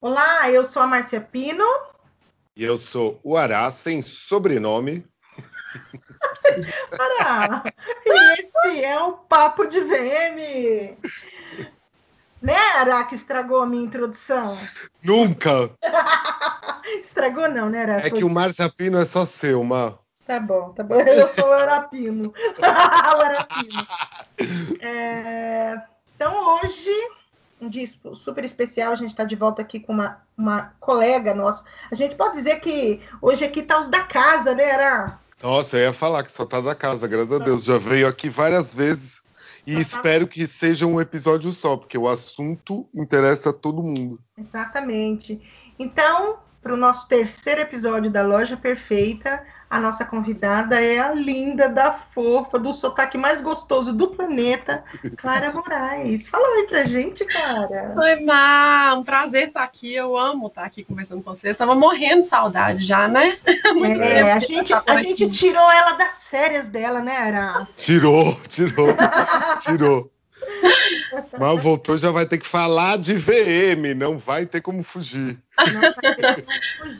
Olá, eu sou a Márcia Pino. E eu sou o Ará, sem sobrenome. Ará, e esse é o Papo de VM. Né, Ará, que estragou a minha introdução? Nunca! estragou não, né, Ará? É Foi... que o Márcia Pino é só seu, Má. Tá bom, tá bom. Eu sou o Arapino. o Arapino. É... Então, hoje um dia super especial. A gente está de volta aqui com uma, uma colega nossa. A gente pode dizer que hoje aqui tá os da casa, né, Ara? Nossa, eu ia falar que só tá da casa, graças a Deus. Já veio aqui várias vezes e só espero tá... que seja um episódio só, porque o assunto interessa a todo mundo. Exatamente. Então, para o nosso terceiro episódio da Loja Perfeita, a nossa convidada é a linda, da fofa, do sotaque mais gostoso do planeta, Clara Moraes. Fala aí pra gente, Clara. Oi, Má, um prazer estar aqui. Eu amo estar aqui conversando com vocês. Estava morrendo de saudade já, né? É, a gente, a gente tirou ela das férias dela, né, Ara? Tirou, tirou, tirou. Mas voltou, já vai ter que falar de VM, não vai ter como fugir.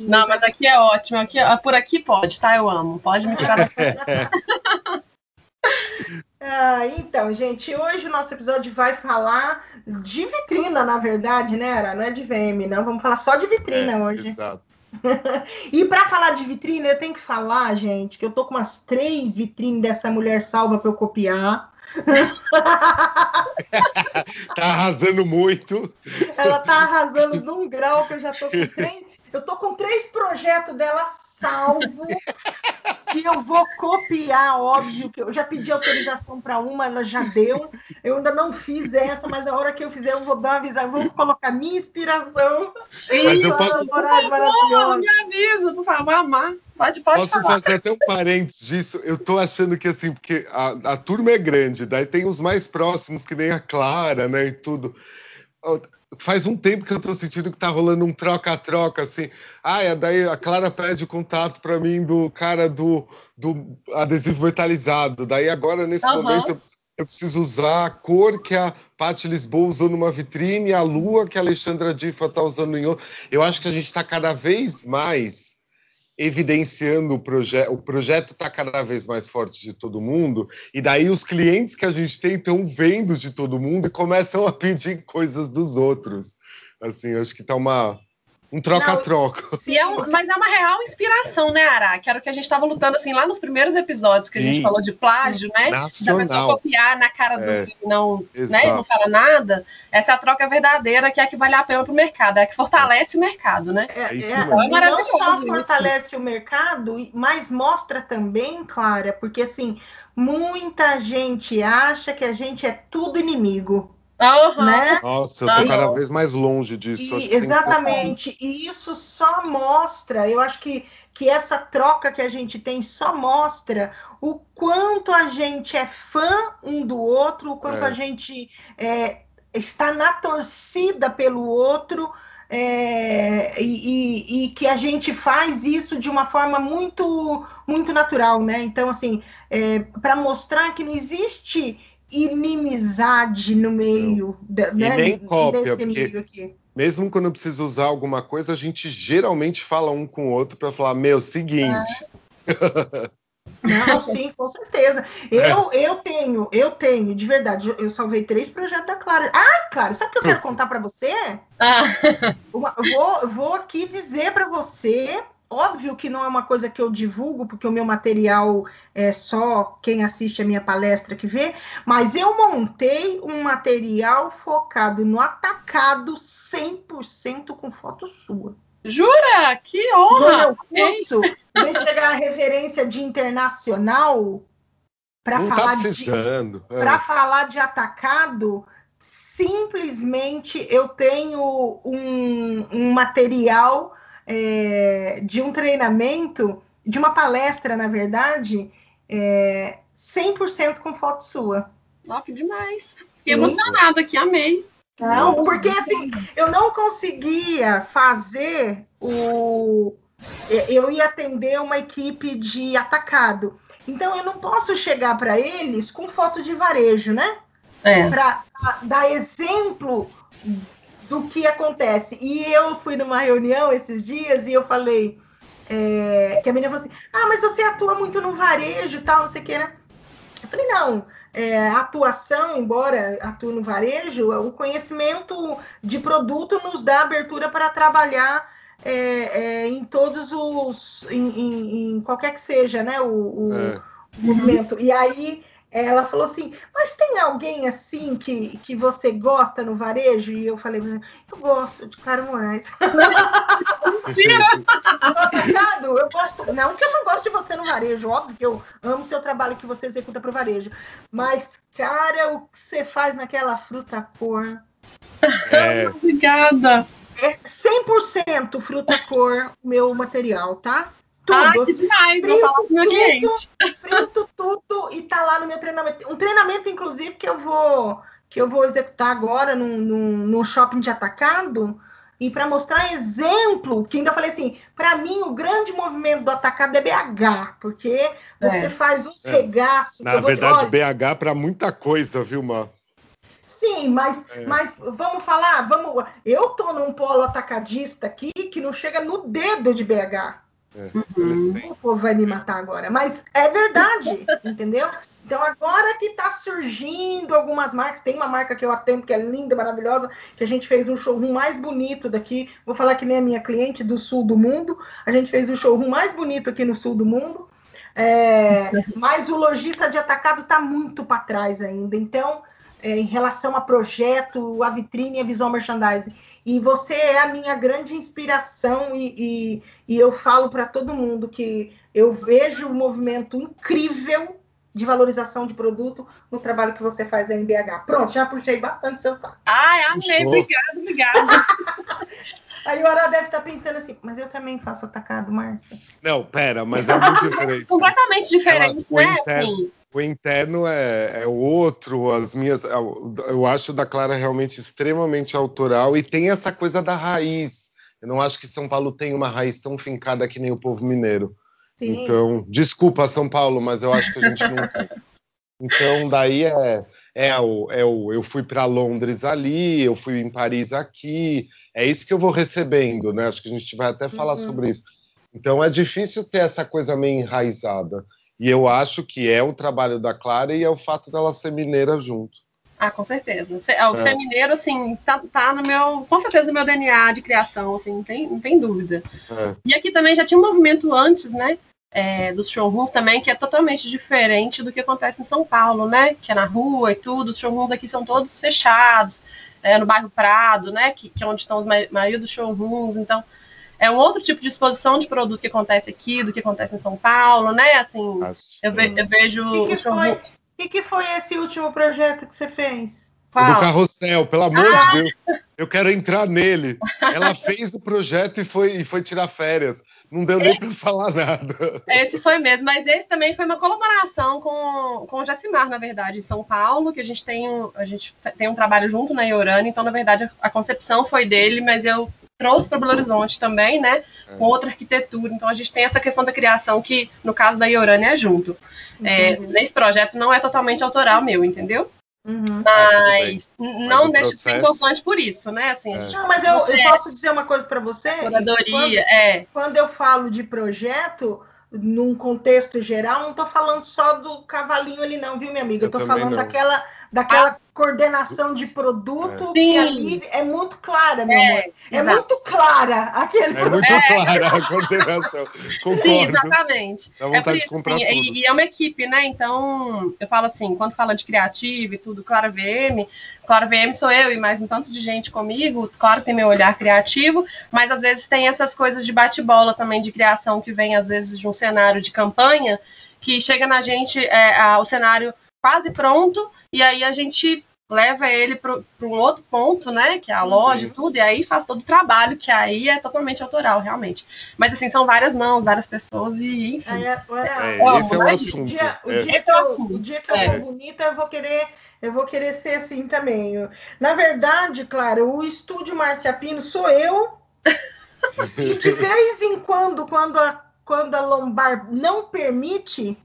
Não, mas aqui é ótimo. Aqui, por aqui pode, tá? Eu amo. Pode me tirar dessa. ah, então, gente, hoje o nosso episódio vai falar de vitrina, na verdade, né, Ara? Não é de VM, não. Vamos falar só de vitrina é, hoje. Exato. e para falar de vitrine, eu tenho que falar, gente, que eu tô com umas três vitrines dessa mulher salva para eu copiar. tá arrasando muito. Ela tá arrasando num grau que eu já tô com três. Eu tô com três projetos dela salvo que eu vou copiar, óbvio que eu já pedi autorização para uma, ela já deu. Eu ainda não fiz essa, mas a hora que eu fizer eu vou dar uma avisada, vou colocar minha inspiração. Mas eu posso... Por me avisa, por favor, amar. Pode, pode Posso falar. fazer até um parênteses disso? Eu tô achando que assim, porque a, a turma é grande, daí tem os mais próximos, que nem a Clara, né, e tudo faz um tempo que eu tô sentindo que tá rolando um troca-troca, assim. Ah, daí a Clara pede o contato para mim do cara do, do adesivo metalizado. Daí agora, nesse uhum. momento, eu preciso usar a cor que a Paty Lisboa usou numa vitrine, a lua que a Alexandra Difa tá usando em outra. Eu acho que a gente está cada vez mais evidenciando o projeto. O projeto está cada vez mais forte de todo mundo, e daí os clientes que a gente tem estão vendo de todo mundo e começam a pedir coisas dos outros. Assim, acho que está uma um troca-troca. É um, mas é uma real inspiração, né, Ara? Que era o que a gente estava lutando assim lá nos primeiros episódios que Sim. a gente falou de plágio, né? Nacional. Da pessoa copiar na cara do é, não, né, não fala nada. Essa é a troca verdadeira que é a que vale a pena para o mercado, é a que fortalece o mercado, né? É, é, é, é não só fortalece isso. o mercado, mas mostra também, Clara, porque assim, muita gente acha que a gente é tudo inimigo. Uhum. Né? Nossa, eu tô uhum. cada vez mais longe disso. E, exatamente. E isso só mostra, eu acho que, que essa troca que a gente tem só mostra o quanto a gente é fã um do outro, o quanto é. a gente é, está na torcida pelo outro. É, e, e, que a gente faz isso de uma forma muito muito natural, né? Então, assim, é, para mostrar que não existe inimizade no meio de, né, nem cópia, porque mesmo quando precisa usar alguma coisa, a gente geralmente fala um com o outro para falar, meu, seguinte. É. Não, sim, com certeza. Eu, é. eu tenho, eu tenho, de verdade, eu salvei três projetos da Clara. Ah, Clara, sabe o que eu quero contar para você? Ah. Uma, vou, vou aqui dizer para você Óbvio que não é uma coisa que eu divulgo, porque o meu material é só quem assiste a minha palestra que vê, mas eu montei um material focado no atacado 100% com foto sua. Jura? Que honra! No meu curso, em chegar a referência de internacional, para tá falar, tá de, é. falar de atacado, simplesmente eu tenho um, um material é, de um treinamento, de uma palestra, na verdade, é, 100% com foto sua. Que demais. Fiquei emocionada aqui, amei. Não, porque assim, eu não conseguia fazer o. Eu ia atender uma equipe de atacado. Então eu não posso chegar para eles com foto de varejo, né? É. Para dar exemplo do que acontece. E eu fui numa reunião esses dias e eu falei é, que a menina falou assim: Ah, mas você atua muito no varejo e tal, não sei o que, né? Eu falei, não, é, atuação, embora atue no varejo, o conhecimento de produto nos dá abertura para trabalhar é, é, em todos os. Em, em, em, qualquer que seja, né? O, o é. movimento. E aí ela falou assim: Mas tem alguém assim que, que você gosta no varejo? E eu falei: Eu gosto de Caro Moraes. Mentira! eu gosto. Não que eu não gosto de você no varejo, óbvio que eu amo seu trabalho que você executa para o varejo. Mas, cara, o que você faz naquela fruta cor. É... Obrigada. É 100% fruta cor, meu material, tá? Tudo. Ah, que demais, printo, vou falar com meu cliente. Printo tudo e tá lá no meu treinamento. Um treinamento, inclusive, que eu vou que eu vou executar agora no, no, no shopping de atacado e para mostrar exemplo, que ainda falei assim, para mim o grande movimento do atacado é BH, porque você é. faz uns é. regaços. Na verdade, BH para muita coisa, viu, Mar? Sim, mas, é. mas vamos falar, vamos. Eu tô num polo atacadista aqui que não chega no dedo de BH. É, uhum. O povo vai me matar agora, mas é verdade, entendeu? Então agora que está surgindo algumas marcas, tem uma marca que eu atendo que é linda, maravilhosa, que a gente fez um showroom mais bonito daqui. Vou falar que nem a minha cliente do sul do mundo. A gente fez o um showroom mais bonito aqui no sul do mundo. É, mas o lojista de atacado está muito para trás ainda. Então, é, em relação a projeto, a vitrine e a visual merchandising. E você é a minha grande inspiração, e, e, e eu falo para todo mundo que eu vejo um movimento incrível de valorização de produto no trabalho que você faz em BH. Pronto, já puxei bastante seu saco. Ai, amei, obrigada, obrigada. Aí o Ara deve estar tá pensando assim, mas eu também faço atacado, Márcia. Não, pera, mas é muito diferente. Completamente diferente, Ela, né? O interno é, é outro, as minhas. Eu acho da Clara realmente extremamente autoral e tem essa coisa da raiz. Eu não acho que São Paulo tem uma raiz tão fincada que nem o povo mineiro. Sim. Então, desculpa, São Paulo, mas eu acho que a gente não tem. Então, daí é, é, o, é o. Eu fui para Londres ali, eu fui em Paris aqui. É isso que eu vou recebendo, né? Acho que a gente vai até falar uhum. sobre isso. Então, é difícil ter essa coisa meio enraizada. E eu acho que é o trabalho da Clara e é o fato dela ser mineira junto. Ah, com certeza. O é. ser mineiro, assim, tá, tá, no meu, com certeza no meu DNA de criação, assim, não tem, não tem dúvida. É. E aqui também já tinha um movimento antes, né, é, dos showrooms também, que é totalmente diferente do que acontece em São Paulo, né, que é na rua e tudo, os showrooms aqui são todos fechados, é, no bairro Prado, né, que, que é onde estão os maioria dos showrooms, então é um outro tipo de exposição de produto que acontece aqui do que acontece em São Paulo, né? Assim, eu, ve eu, vejo. O que, que, foi, que, que foi esse último projeto que você fez? Qual? Do carrossel, pelo amor ah! de Deus. Eu quero entrar nele. Ela fez o projeto e foi, e foi tirar férias. Não deu nem para falar nada. Esse foi mesmo, mas esse também foi uma colaboração com, com o Jacimar, na verdade, em São Paulo, que a gente tem um, a gente tem um trabalho junto na Iorana, então, na verdade, a, a concepção foi dele, mas eu trouxe para Belo Horizonte também, né? Com é. outra arquitetura. Então a gente tem essa questão da criação que, no caso da Iorânia, é junto. É, nesse projeto não é totalmente autoral meu, entendeu? Uhum. Mas, mas não deixa de ser importante por isso, né? Assim, é. Não, mas eu, eu, posso dizer uma coisa para você? Curadoria, quando, é. Quando eu falo de projeto, num contexto geral, não estou falando só do cavalinho ali, não, viu, minha amiga? Eu estou falando não. daquela, daquela ah. Coordenação de produto é. que ali é muito clara, meu é, amor. É muito clara aquele É muito é. clara a coordenação. Concordo. Sim, exatamente. Dá vontade é isso, de comprar sim, tudo. E, e, é uma equipe, né? Então, eu falo assim, quando fala de criativo e tudo, Clara VM, Clara VM sou eu e mais um tanto de gente comigo, claro, tem meu olhar criativo, mas às vezes tem essas coisas de bate-bola também de criação que vem às vezes de um cenário de campanha que chega na gente é, a, o cenário quase pronto e aí a gente leva ele para um outro ponto, né, que é a loja e tudo, e aí faz todo o trabalho, que aí é totalmente autoral, realmente. Mas, assim, são várias mãos, várias pessoas e, enfim. É, é, esse é o assunto. O dia, dia que, eu, o dia que eu é. vou bonita, eu vou querer eu vou querer ser assim também. Na verdade, claro, o estúdio Marcia Pino sou eu. e de vez em quando, quando a quando a lombar não permite,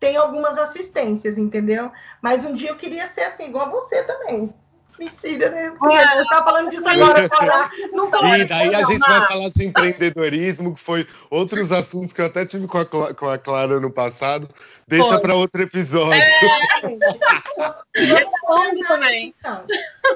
tem algumas assistências, entendeu? Mas um dia eu queria ser assim, igual você também. Mentira, né? Você tá falando disso agora. Nunca E daí a gente vai falar de empreendedorismo, que foi outros assuntos que eu até tive com a, com a Clara no passado. Deixa para outro episódio. É. Esse é também. Então,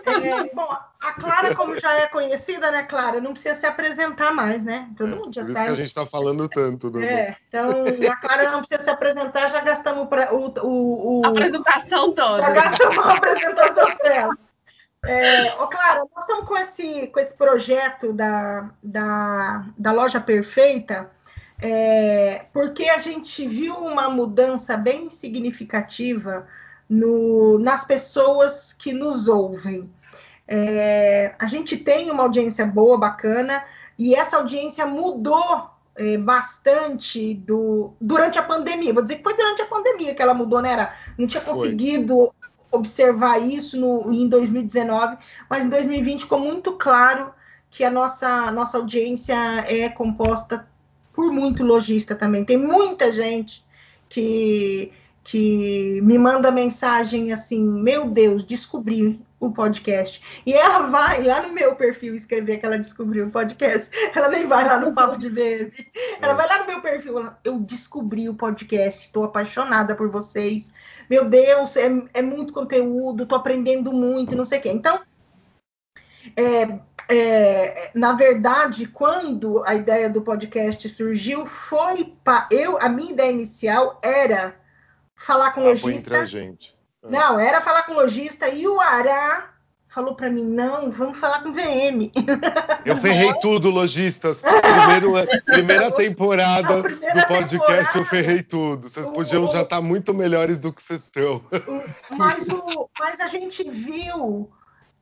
é, bom, a Clara, como já é conhecida, né, Clara, não precisa se apresentar mais, né? Todo é, mundo já por sabe. Por isso que a gente está falando tanto. Né? É, então a Clara não precisa se apresentar, já gastamos pra, o, o, o... A apresentação toda. Já gastamos a apresentação dela. É, oh, Clara, nós estamos com esse, com esse projeto da, da, da loja perfeita, é, porque a gente viu uma mudança bem significativa no, nas pessoas que nos ouvem. É, a gente tem uma audiência boa, bacana, e essa audiência mudou é, bastante do, durante a pandemia. Vou dizer que foi durante a pandemia que ela mudou, né? Era, não tinha conseguido observar isso no, em 2019, mas em 2020 ficou muito claro que a nossa, nossa audiência é composta por muito lojista também. Tem muita gente que, que me manda mensagem assim: Meu Deus, descobri o podcast. E ela vai lá no meu perfil escrever que ela descobriu o podcast. Ela nem vai lá no Papo de Verde. Ela vai lá no meu perfil. Eu descobri o podcast, estou apaixonada por vocês. Meu Deus, é, é muito conteúdo, estou aprendendo muito, não sei o quê. Então, é, é, na verdade, quando a ideia do podcast surgiu, foi para eu, a minha ideia inicial era falar com ah, lojista. gente. Não, era falar com lojista e o Ará falou para mim, não, vamos falar com VM. Eu ferrei tudo, lojistas. É, primeira temporada primeira do podcast temporada, eu ferrei tudo. Vocês podiam o, já estar tá muito melhores do que vocês estão. Mas, o, mas a gente viu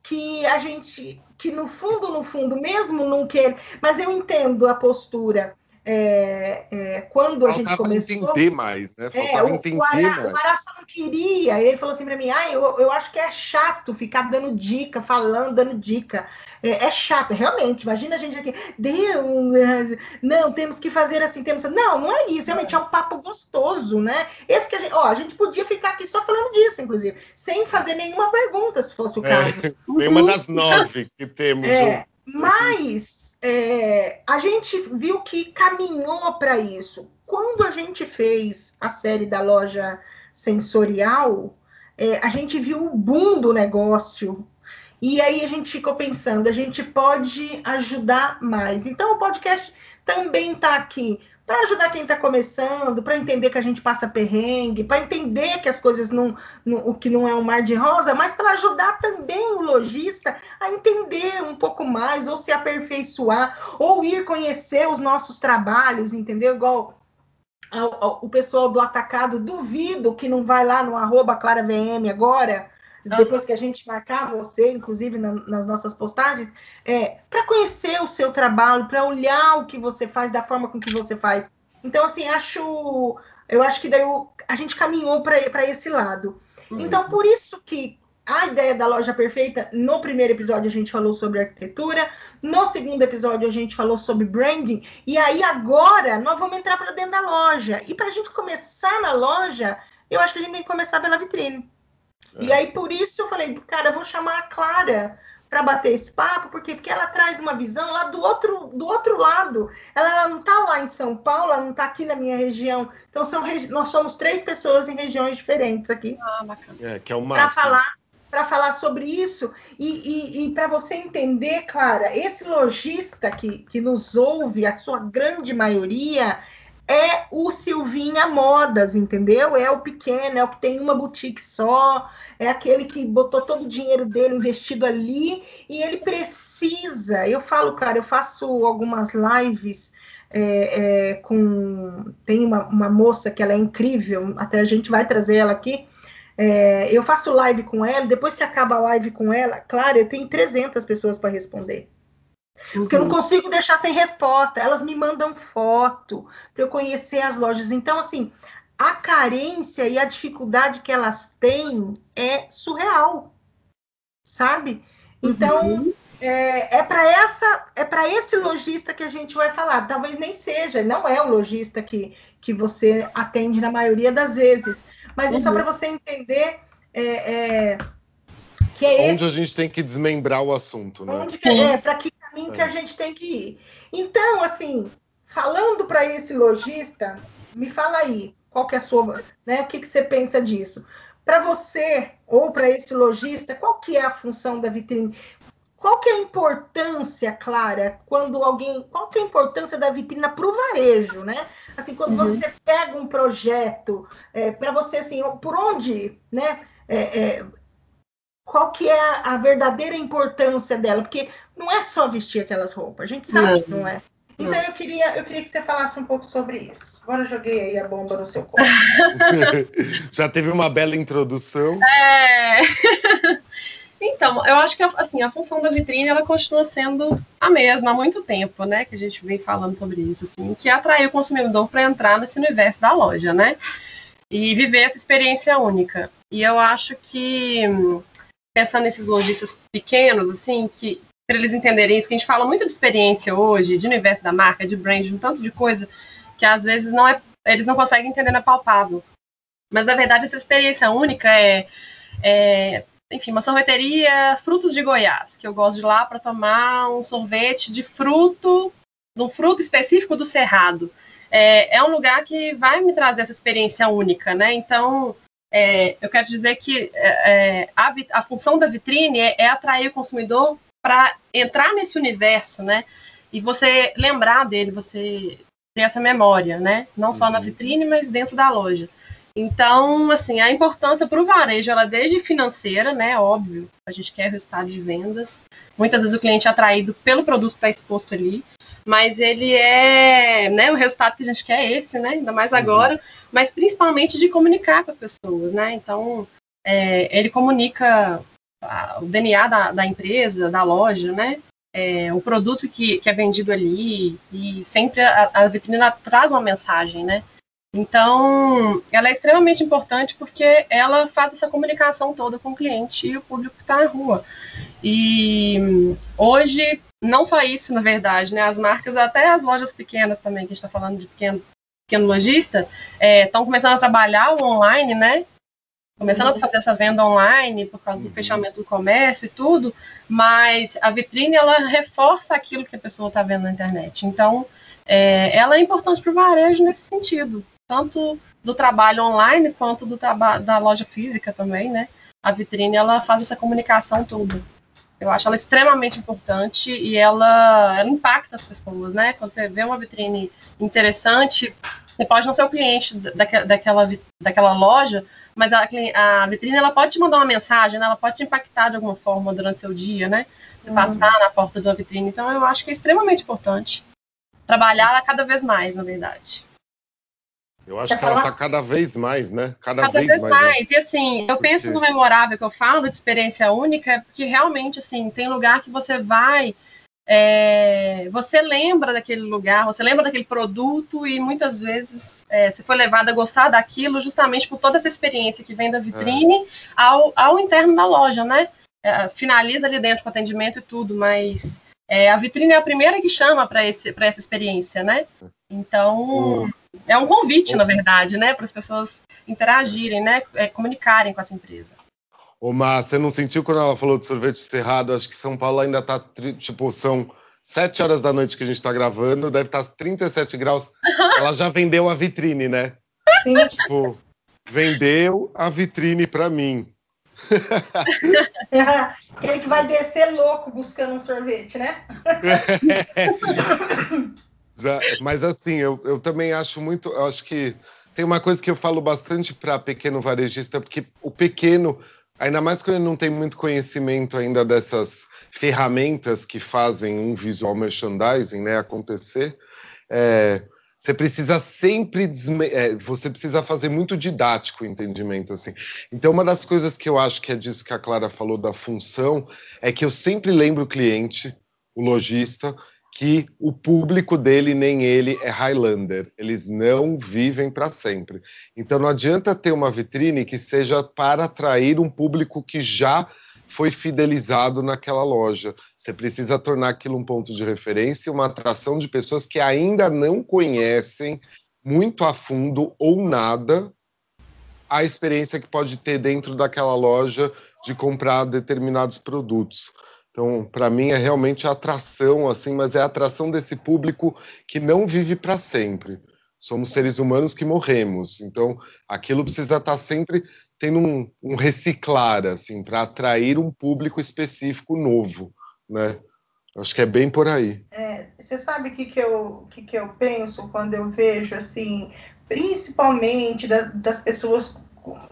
que a gente, que no fundo, no fundo, mesmo não quer, mas eu entendo a postura é, é, quando a Faltava gente começou. entender mais, né? É, Faltava é, o, entender o, Ara, mais. o Araça não queria. Ele falou assim para mim: ah, eu, eu acho que é chato ficar dando dica, falando, dando dica. É, é chato, realmente. Imagina a gente aqui, Deus, é, não, temos que fazer assim, temos. Não, não é isso, realmente é um papo gostoso, né? Esse que a gente, ó, a gente podia ficar aqui só falando disso, inclusive, sem fazer nenhuma pergunta, se fosse o é, caso. É, nenhuma das nove que temos. É, mas é, a gente viu que caminhou para isso. Quando a gente fez a série da loja sensorial, é, a gente viu o boom do negócio. E aí a gente ficou pensando, a gente pode ajudar mais. Então o podcast também está aqui para ajudar quem está começando, para entender que a gente passa perrengue, para entender que as coisas não, não, o que não é um mar de rosa, mas para ajudar também o lojista a entender um pouco mais, ou se aperfeiçoar, ou ir conhecer os nossos trabalhos, entendeu? Igual o pessoal do atacado, duvido que não vai lá no arroba ClaraVM agora depois que a gente marcar você, inclusive na, nas nossas postagens, é, para conhecer o seu trabalho, para olhar o que você faz, da forma com que você faz. Então, assim, acho, eu acho que daí a gente caminhou para esse lado. Uhum. Então, por isso que a ideia da loja perfeita, no primeiro episódio a gente falou sobre arquitetura, no segundo episódio a gente falou sobre branding, e aí agora nós vamos entrar para dentro da loja. E para a gente começar na loja, eu acho que a gente tem que começar pela vitrine. E aí, por isso, eu falei, cara, eu vou chamar a Clara para bater esse papo, porque, porque ela traz uma visão lá do outro, do outro lado. Ela, ela não está lá em São Paulo, ela não está aqui na minha região. Então, são, nós somos três pessoas em regiões diferentes aqui. Ah, bacana. É, que é o Para falar para falar sobre isso e, e, e para você entender, Clara, esse lojista que, que nos ouve, a sua grande maioria, é o Silvinha Modas, entendeu? É o pequeno, é o que tem uma boutique só, é aquele que botou todo o dinheiro dele investido ali e ele precisa. Eu falo, cara, eu faço algumas lives é, é, com. Tem uma, uma moça que ela é incrível, até a gente vai trazer ela aqui. É, eu faço live com ela, depois que acaba a live com ela, claro, eu tenho 300 pessoas para responder. Porque eu não uhum. consigo deixar sem resposta. Elas me mandam foto para eu conhecer as lojas. Então, assim, a carência e a dificuldade que elas têm é surreal, sabe? Então, uhum. é, é para essa, é para esse lojista que a gente vai falar. Talvez nem seja, não é o lojista que, que você atende na maioria das vezes. Mas uhum. é para você entender é, é, Que é Onde esse... a gente tem que desmembrar o assunto, né? Onde que, é, para que caminho é. que a gente tem que ir. Então, assim, falando para esse lojista, me fala aí, qual que é a sua, né? O que, que você pensa disso? Para você ou para esse lojista, qual que é a função da vitrine? Qual que é a importância, Clara, quando alguém. Qual que é a importância da vitrina para o varejo, né? Assim, quando uhum. você pega um projeto, é, para você, assim, por onde, né? É, é, qual que é a, a, verdadeira importância dela? Porque não é só vestir aquelas roupas, a gente sabe não. que não é. Então eu queria, eu queria que você falasse um pouco sobre isso. Agora eu joguei aí a bomba no seu corpo. Já teve uma bela introdução. É. Então, eu acho que assim, a função da vitrine ela continua sendo a mesma há muito tempo, né? Que a gente vem falando sobre isso, assim, que é atrair o consumidor para entrar nesse universo da loja, né? E viver essa experiência única. E eu acho que pensando nesses lojistas pequenos, assim, que para eles entenderem isso, que a gente fala muito de experiência hoje, de universo da marca, de brand, um tanto de coisa que às vezes não é, eles não conseguem entender na palpável. Mas na verdade essa experiência única é, é enfim, uma sorveteria Frutos de Goiás, que eu gosto de ir lá para tomar um sorvete de fruto, de um fruto específico do Cerrado. É, é um lugar que vai me trazer essa experiência única, né? Então, é, eu quero dizer que é, é a, a, função da vitrine é, é atrair o consumidor para entrar nesse universo, né? E você lembrar dele, você ter essa memória, né? Não só na uhum. vitrine, mas dentro da loja. Então, assim, a importância para o varejo, ela é desde financeira, né? Óbvio, a gente quer resultado de vendas. Muitas vezes o cliente é atraído pelo produto que está exposto ali, mas ele é, né? O resultado que a gente quer é esse, né? Ainda mais uhum. agora, mas principalmente de comunicar com as pessoas, né? Então, é, ele comunica o DNA da, da, empresa, da loja, né? É, o produto que, que, é vendido ali e sempre a, a vitrine traz uma mensagem, né? Então, ela é extremamente importante porque ela faz essa comunicação toda com o cliente e o público que está na rua. E hoje, não só isso, na verdade, né? As marcas, até as lojas pequenas também, que a gente está falando de pequeno, pequeno lojista, estão é, começando a trabalhar o online, né? Começando a fazer essa venda online por causa do uhum. fechamento do comércio e tudo, mas a vitrine ela reforça aquilo que a pessoa está vendo na internet. Então, é, ela é importante para o varejo nesse sentido tanto do trabalho online quanto do trabalho da loja física também, né? A vitrine ela faz essa comunicação toda. Eu acho ela extremamente importante e ela, ela impacta as pessoas, né? Quando você vê uma vitrine interessante, você pode não ser o cliente daquela, daquela, daquela loja, mas a, a, vitrine ela pode te mandar uma mensagem, né? ela pode te impactar de alguma forma durante seu dia, né? Uhum. Passar na porta de uma vitrine. Então eu acho que é extremamente importante trabalhar cada vez mais, na verdade. Eu acho Quer que falar? ela está cada vez mais, né? Cada, cada vez, vez, mais. Né? mais. Né? E assim, eu porque... penso no memorável que eu falo, de experiência única, porque realmente, assim, tem lugar que você vai, é, você lembra daquele lugar, você lembra daquele produto e muitas vezes é, você foi levado a gostar daquilo justamente por toda essa experiência que vem da vitrine é. ao, ao interno da loja, né? É, finaliza ali dentro com atendimento e tudo, mas é, a vitrine é a primeira que chama para essa experiência, né? Então, é um convite, na verdade, né, para as pessoas interagirem, né, é, comunicarem com essa empresa. Ô, Mar, você não sentiu quando ela falou de sorvete cerrado? Acho que São Paulo ainda está, tipo, são sete horas da noite que a gente está gravando, deve estar tá 37 graus. ela já vendeu a vitrine, né? Sim. Tipo, vendeu a vitrine para mim. Ele que vai descer louco buscando um sorvete, né? Já, mas assim, eu, eu também acho muito. Eu acho que tem uma coisa que eu falo bastante para pequeno varejista, porque o pequeno, ainda mais quando ele não tem muito conhecimento ainda dessas ferramentas que fazem um visual merchandising né, acontecer, é, você precisa sempre é, você precisa fazer muito didático o entendimento assim. Então uma das coisas que eu acho que é disso que a Clara falou da função é que eu sempre lembro o cliente, o lojista, que o público dele nem ele é Highlander. Eles não vivem para sempre. Então não adianta ter uma vitrine que seja para atrair um público que já foi fidelizado naquela loja. Você precisa tornar aquilo um ponto de referência, uma atração de pessoas que ainda não conhecem muito a fundo ou nada a experiência que pode ter dentro daquela loja de comprar determinados produtos. Então, para mim é realmente a atração, assim, mas é a atração desse público que não vive para sempre. Somos seres humanos que morremos. Então, aquilo precisa estar tá sempre tendo um, um reciclar, assim, para atrair um público específico novo, né? Acho que é bem por aí. É, você sabe o que, que, eu, que, que eu penso quando eu vejo, assim, principalmente da, das pessoas,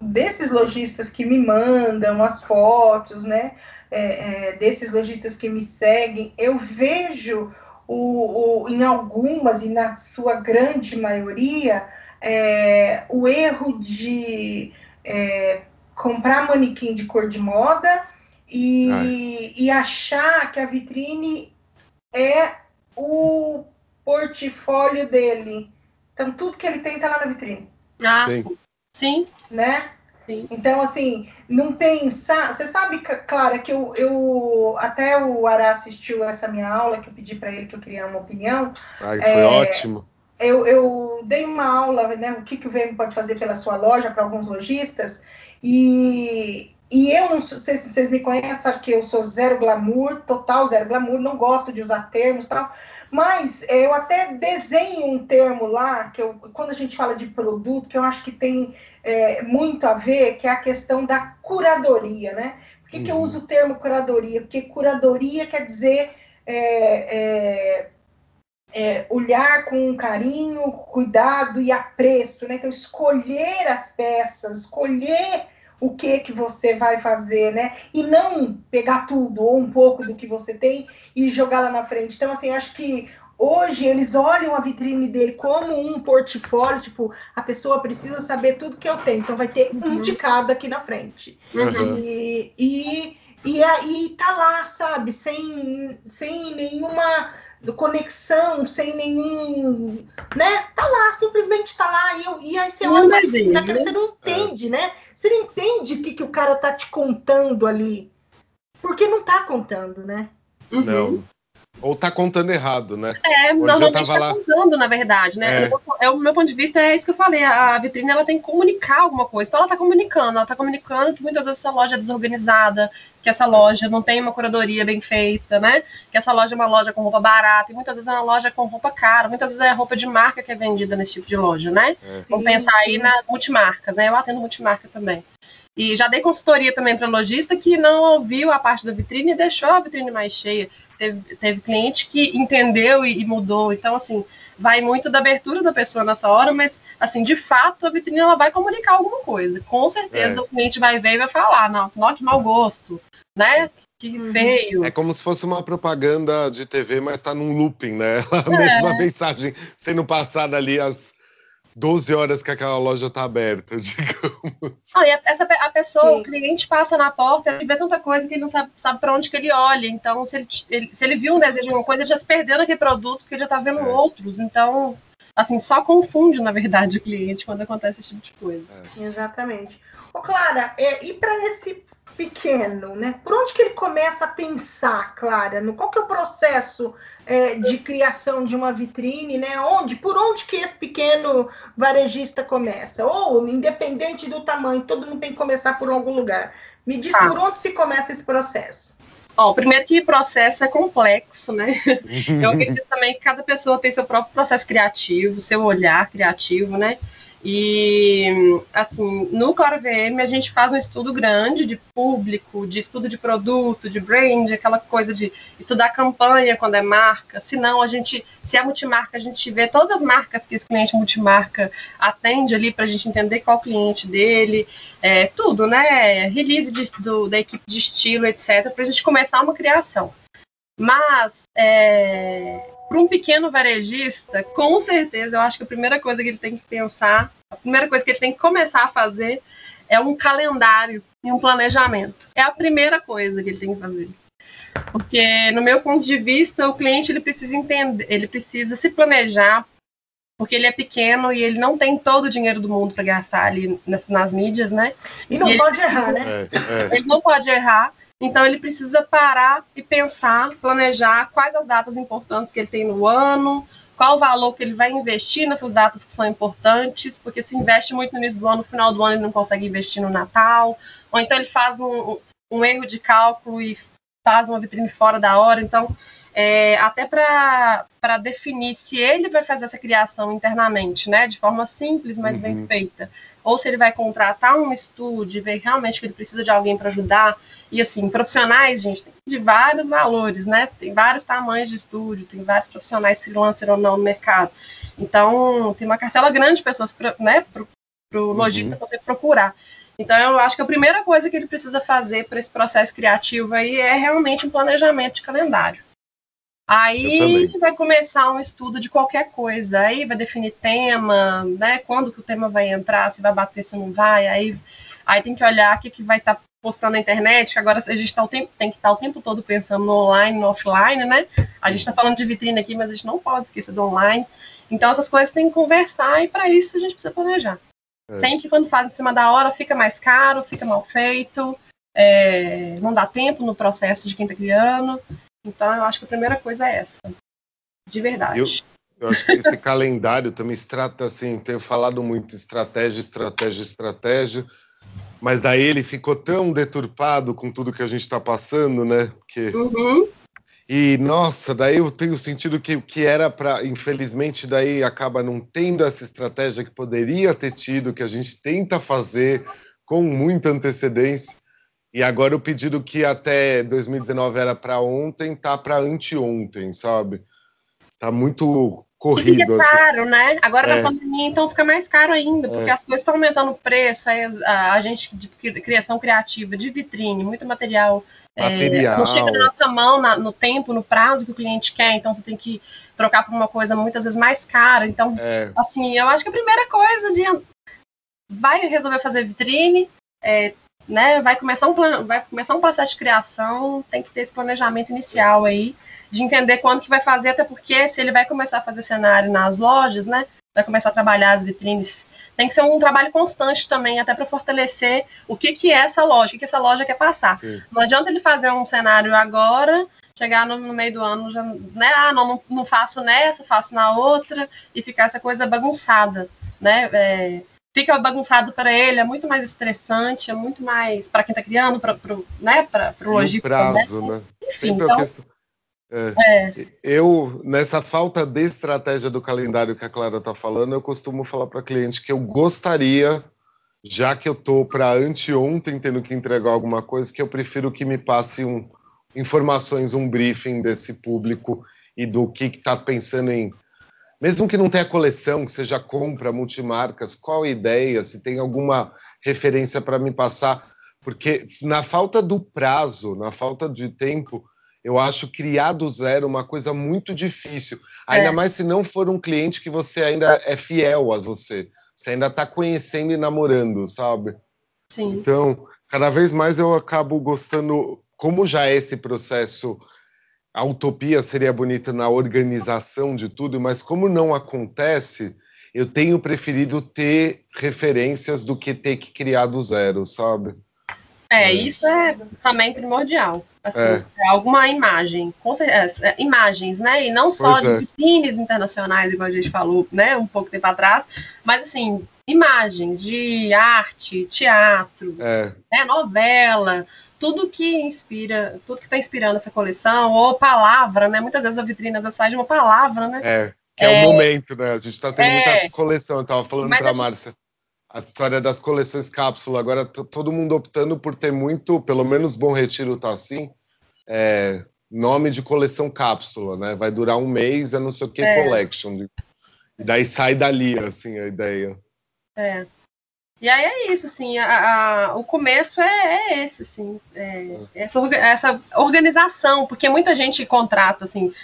desses lojistas que me mandam as fotos, né? É, é, desses lojistas que me seguem, eu vejo o, o, em algumas e na sua grande maioria é, o erro de é, comprar manequim de cor de moda e, e achar que a vitrine é o portfólio dele. Então, tudo que ele tem está lá na vitrine. Ah, sim. Sim. Né? Sim. Então, assim, não pensar. Você sabe, Clara, que eu, eu até o Ará assistiu essa minha aula, que eu pedi para ele que eu queria uma opinião. Ai, foi é, ótimo. Eu, eu dei uma aula, né? O que, que o VM pode fazer pela sua loja para alguns lojistas. E, e eu não sei se vocês me conhecem, que eu sou zero glamour, total zero glamour, não gosto de usar termos tal. Mas eu até desenho um termo lá, que eu, quando a gente fala de produto, que eu acho que tem é, muito a ver, que é a questão da curadoria, né? Por que, uhum. que eu uhum. uso o termo curadoria? Porque curadoria quer dizer é, é, é, olhar com carinho, cuidado e apreço, né? Então, escolher as peças, escolher o que que você vai fazer, né? E não pegar tudo ou um pouco do que você tem e jogar lá na frente. Então, assim, eu acho que Hoje eles olham a vitrine dele como um portfólio, tipo, a pessoa precisa saber tudo que eu tenho, então vai ter uhum. um de cada aqui na frente. Uhum. E, e, e aí tá lá, sabe, sem, sem nenhuma conexão, sem nenhum. né? Tá lá, simplesmente tá lá. E, eu, e aí você olha daquela, né? você não entende, é. né? Você não entende o que, que o cara tá te contando ali. Porque não tá contando, né? Uhum. Ou tá contando errado, né? É, Hoje normalmente tá lá... contando, na verdade, né? É. é. o meu ponto de vista é isso que eu falei. A vitrine ela tem que comunicar alguma coisa. Então ela tá comunicando, ela tá comunicando que muitas vezes essa loja é desorganizada, que essa loja não tem uma curadoria bem feita, né? Que essa loja é uma loja com roupa barata, e muitas vezes é uma loja com roupa cara, muitas vezes é roupa de marca que é vendida nesse tipo de loja, né? É. Vamos pensar aí nas multimarcas, né? Eu atendo multimarca também. E já dei consultoria também para lojista que não ouviu a parte da vitrine e deixou a vitrine mais cheia. Teve, teve cliente que entendeu e, e, mudou. Então, assim, vai muito da abertura da pessoa nessa hora, mas, assim, de fato, a vitrine ela vai comunicar alguma coisa. Com certeza é. o cliente vai ver e vai falar, não, não que mau gosto, né? Que uhum. feio. É como se fosse uma propaganda de TV, mas está num looping, né? A é. mesma mensagem sendo passada ali às 12 horas que aquela loja está aberta, digamos. Ah, e a, essa, a pessoa, Sim. o cliente passa na porta, ele vê tanta coisa que ele não sabe, sabe para onde que ele olha. Então, se ele, ele, se ele viu um desejo de uma coisa, ele já se perdeu naquele produto, porque ele já está vendo é. outros. Então, assim, só confunde, na verdade, o cliente quando acontece esse tipo de coisa. É. Exatamente. Ô, Clara, é, e para esse pequeno, né? Por onde que ele começa a pensar, Clara? No qual que é o processo é, de criação de uma vitrine, né? Onde, por onde que esse pequeno varejista começa? Ou independente do tamanho, todo mundo tem que começar por algum lugar. Me diz ah. por onde se começa esse processo? Ó, primeiro que o processo é complexo, né? Eu acredito também que cada pessoa tem seu próprio processo criativo, seu olhar criativo, né? E, assim, no Claro VM a gente faz um estudo grande de público, de estudo de produto, de brand, aquela coisa de estudar campanha quando é marca. Se não, a gente, se é multimarca, a gente vê todas as marcas que esse cliente multimarca atende ali para a gente entender qual cliente dele, é, tudo, né? Release de, do, da equipe de estilo, etc., para a gente começar uma criação. Mas, é, para um pequeno varejista, com certeza, eu acho que a primeira coisa que ele tem que pensar, a primeira coisa que ele tem que começar a fazer é um calendário e um planejamento. É a primeira coisa que ele tem que fazer. Porque, no meu ponto de vista, o cliente ele precisa entender, ele precisa se planejar, porque ele é pequeno e ele não tem todo o dinheiro do mundo para gastar ali nas, nas, mídias, né? E não e pode ele, errar, né? É, é. Ele não pode errar. Então ele precisa parar e pensar, planejar quais as datas importantes que ele tem no ano, qual o valor que ele vai investir nessas datas que são importantes, porque se investe muito no início do ano, no final do ano ele não consegue investir no Natal, ou então ele faz um, um erro de cálculo e faz uma vitrine fora da hora. Então, é, até para definir se ele vai fazer essa criação internamente, né, de forma simples, mas uhum. bem feita, ou se ele vai contratar um estúdio e ver realmente que ele precisa de alguém para ajudar. E assim, profissionais, gente, tem de vários valores, né? Tem vários tamanhos de estúdio, tem vários profissionais freelancer ou não no mercado. Então, tem uma cartela grande de pessoas, pra, né, para o uhum. lojista poder procurar. Então, eu acho que a primeira coisa que ele precisa fazer para esse processo criativo aí é realmente um planejamento de calendário. Aí vai começar um estudo de qualquer coisa, aí vai definir tema, né? Quando que o tema vai entrar, se vai bater, se não vai, aí, aí tem que olhar o que, que vai estar tá postando na internet, que agora a gente tá o tempo, tem que estar tá o tempo todo pensando no online, no offline, né? A gente está falando de vitrine aqui, mas a gente não pode esquecer do online. Então essas coisas tem que conversar e para isso a gente precisa planejar. É. Sempre quando faz em cima da hora fica mais caro, fica mal feito, é, não dá tempo no processo de quem está criando. Então, eu acho que a primeira coisa é essa. De verdade. Eu, eu acho que esse calendário também se trata assim, tenho falado muito estratégia, estratégia, estratégia, mas daí ele ficou tão deturpado com tudo que a gente está passando, né? Porque... Uhum. E, nossa, daí eu tenho sentido que o que era para, infelizmente, daí acaba não tendo essa estratégia que poderia ter tido, que a gente tenta fazer com muita antecedência. E agora o pedido que até 2019 era para ontem, tá para anteontem, sabe? Tá muito corrido. Fica assim. caro, assim. né? Agora é. na pandemia, então fica mais caro ainda, porque é. as coisas estão aumentando o preço, aí a, a, gente de criação criativa, de vitrine, muito material. material. É, não chega na nossa mão na, no tempo, no prazo que o cliente quer, então você tem que trocar por uma coisa muitas vezes mais cara. Então, é. assim, eu acho que a primeira coisa de vai resolver fazer vitrine, é, né, vai começar um plan, vai começar um processo de criação, tem que ter esse planejamento inicial aí, de entender quando que vai fazer, até porque se ele vai começar a fazer cenário nas lojas, né, vai começar a trabalhar as vitrines, tem que ser um trabalho constante também, até para fortalecer o que, que é essa loja, o que, essa loja quer passar. Sim. Não adianta ele fazer um cenário agora, chegar no, no meio do ano, já, né, ah, não, não, não faço nessa, faço na outra, e ficar essa coisa bagunçada, né, é, fica bagunçado para ele, é muito mais estressante, é muito mais para quem está criando, para o né, lojista. prazo, né? Enfim, então, questão... é, é. Eu, nessa falta de estratégia do calendário que a Clara está falando, eu costumo falar para cliente que eu gostaria, já que eu estou para anteontem tendo que entregar alguma coisa, que eu prefiro que me passe um, informações, um briefing desse público e do que está pensando em mesmo que não tenha coleção, que seja compra, multimarcas, qual a ideia? Se tem alguma referência para me passar? Porque na falta do prazo, na falta de tempo, eu acho criar do zero uma coisa muito difícil. Ainda é. mais se não for um cliente que você ainda é fiel a você. Você ainda está conhecendo e namorando, sabe? Sim. Então, cada vez mais eu acabo gostando, como já é esse processo a utopia seria bonita na organização de tudo, mas como não acontece, eu tenho preferido ter referências do que ter que criar do zero, sabe? É, é. isso é também primordial. Assim, é. é alguma imagem, certeza, é, imagens, né? E não só pois de é. vitrines internacionais, igual a gente falou, né, um pouco tempo atrás, mas assim, imagens de arte, teatro, é. né, novela, tudo que inspira, tudo que está inspirando essa coleção, ou palavra, né? Muitas vezes a vitrine às vezes sai de uma palavra, né? É, que é, é o momento, né? A gente está tendo é, muita coleção, eu estava falando para a Márcia. A história das coleções cápsula, agora todo mundo optando por ter muito, pelo menos Bom Retiro tá assim, é, nome de coleção cápsula, né? Vai durar um mês, é não sei o que, é. collection. E daí sai dali, assim, a ideia. É. E aí é isso, assim, a, a, o começo é, é esse, assim, é, essa, essa, organização, porque muita gente contrata, assim,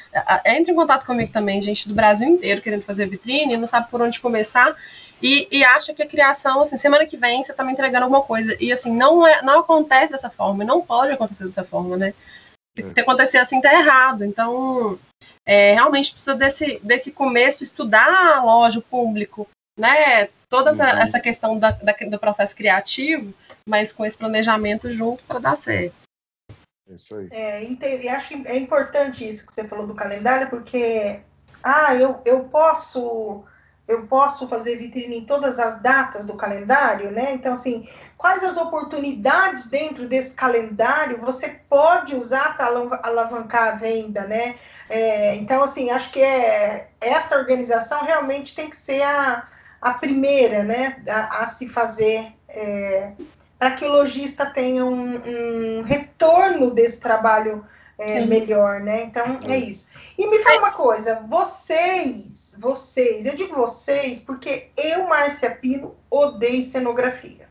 entra em contato comigo também, gente do Brasil inteiro querendo fazer vitrine, não sabe por onde começar, e, e acha que a criação, assim, semana que vem você está me entregando alguma coisa, e assim, não, é, não acontece dessa forma, não pode acontecer dessa forma, né? Se acontecer assim, tá errado, então... É, realmente precisa desse, desse começo, estudar a loja, o público, né? Toda essa, uhum. essa questão da, da, do processo criativo, mas com esse planejamento junto para dar certo. Isso aí. É, e acho que é importante isso que você falou do calendário, porque ah, eu, eu posso eu posso fazer vitrine em todas as datas do calendário, né? Então, assim, quais as oportunidades dentro desse calendário você pode usar para alavancar a venda, né? É, então, assim, acho que é, essa organização realmente tem que ser a, a primeira, né, a, a se fazer é, para que o lojista tenha um, um retorno desse trabalho é, melhor, né? Então, é isso. E me fala uma coisa, vocês, vocês, eu digo vocês porque eu, Márcia Pino, odeio cenografia.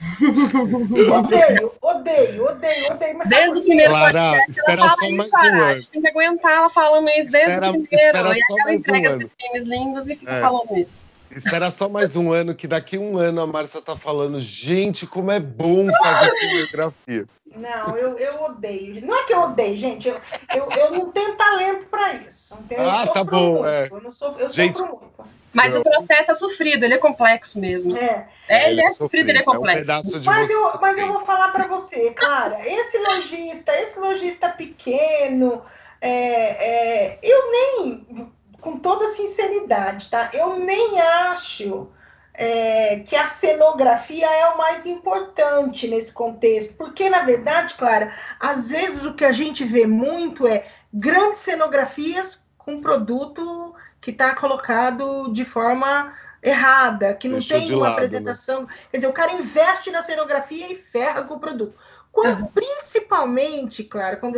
odeio, odeio, odeio, odeio. Mas desde o primeiro Clara, podcast, ela fala isso, um Tem que aguentar ela falando isso desde espera, o primeiro. E ela entrega um filmes lindos e fica é. falando isso. Espera só mais um ano, que daqui um ano a Márcia tá falando, gente, como é bom fazer cenografia. Não, eu, eu odeio. Não é que eu odeio, gente. Eu, eu, eu não tenho talento para isso. ah, tá bom. Muito. É. Eu não sou, eu gente, sofro muito. Mas não. o processo é sofrido, ele é complexo mesmo. É, é ele é, é sofrido, ele é complexo. É um mas, eu, mas eu vou falar para você, Clara, esse lojista, esse lojista pequeno, é, é, eu nem, com toda sinceridade, tá? Eu nem acho é, que a cenografia é o mais importante nesse contexto, porque na verdade, Clara, às vezes o que a gente vê muito é grandes cenografias com produto que está colocado de forma errada, que não Deixou tem uma lado, né? apresentação. Né? Quer dizer, o cara investe na cenografia e ferra com o produto. Quando. Principalmente, claro, quando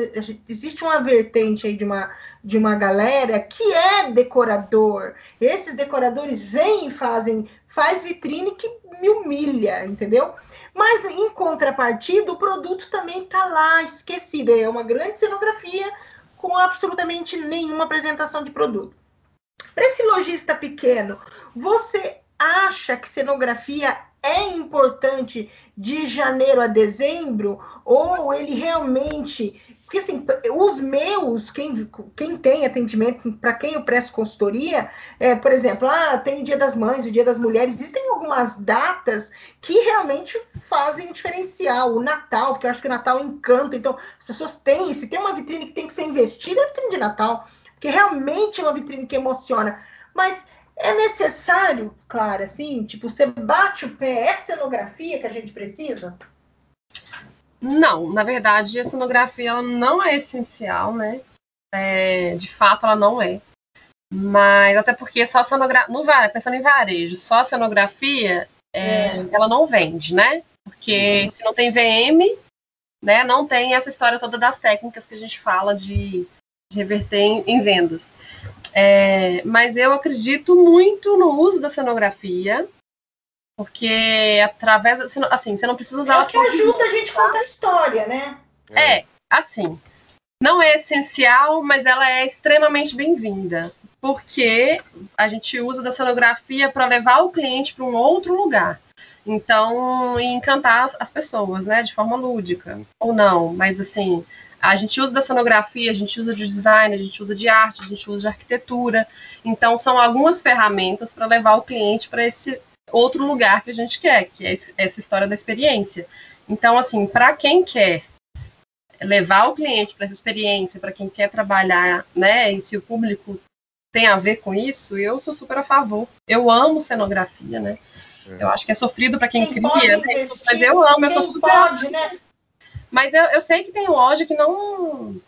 existe uma vertente aí de uma, de uma galera que é decorador. Esses decoradores vêm e fazem faz vitrine que me humilha, entendeu? Mas em contrapartida, o produto também está lá esquecido. É uma grande cenografia com absolutamente nenhuma apresentação de produto. Para esse lojista pequeno, você acha que cenografia é importante de janeiro a dezembro ou ele realmente porque assim, os meus, quem, quem tem atendimento, para quem eu presto consultoria, é, por exemplo, ah, tem o Dia das Mães, o Dia das Mulheres, existem algumas datas que realmente fazem diferencial. O Natal, porque eu acho que o Natal encanta, então as pessoas têm, se tem uma vitrine que tem que ser investida, é a vitrine de Natal, porque realmente é uma vitrine que emociona. Mas é necessário, claro, assim, tipo, você bate o pé, é cenografia que a gente precisa? Não, na verdade, a cenografia ela não é essencial, né? É, de fato, ela não é. Mas até porque só a cenografia. No, pensando em varejo, só a cenografia é, é. ela não vende, né? Porque uhum. se não tem VM, né, não tem essa história toda das técnicas que a gente fala de, de reverter em, em vendas. É, mas eu acredito muito no uso da cenografia, porque através, assim, você não precisa usar é ela. que ajuda a gente a contar a história, né? É, assim, não é essencial, mas ela é extremamente bem-vinda, porque a gente usa da cenografia para levar o cliente para um outro lugar. Então, e encantar as pessoas, né, de forma lúdica, ou não, mas assim, a gente usa da cenografia, a gente usa de design, a gente usa de arte, a gente usa de arquitetura. Então, são algumas ferramentas para levar o cliente para esse outro lugar que a gente quer, que é essa história da experiência. Então, assim, para quem quer levar o cliente para essa experiência, para quem quer trabalhar, né, e se o público tem a ver com isso, eu sou super a favor. Eu amo cenografia, né? É. Eu acho que é sofrido para quem, quem, cria, né? mas eu amo, eu sou super. Pode, né? Mas eu, eu sei que tem loja que não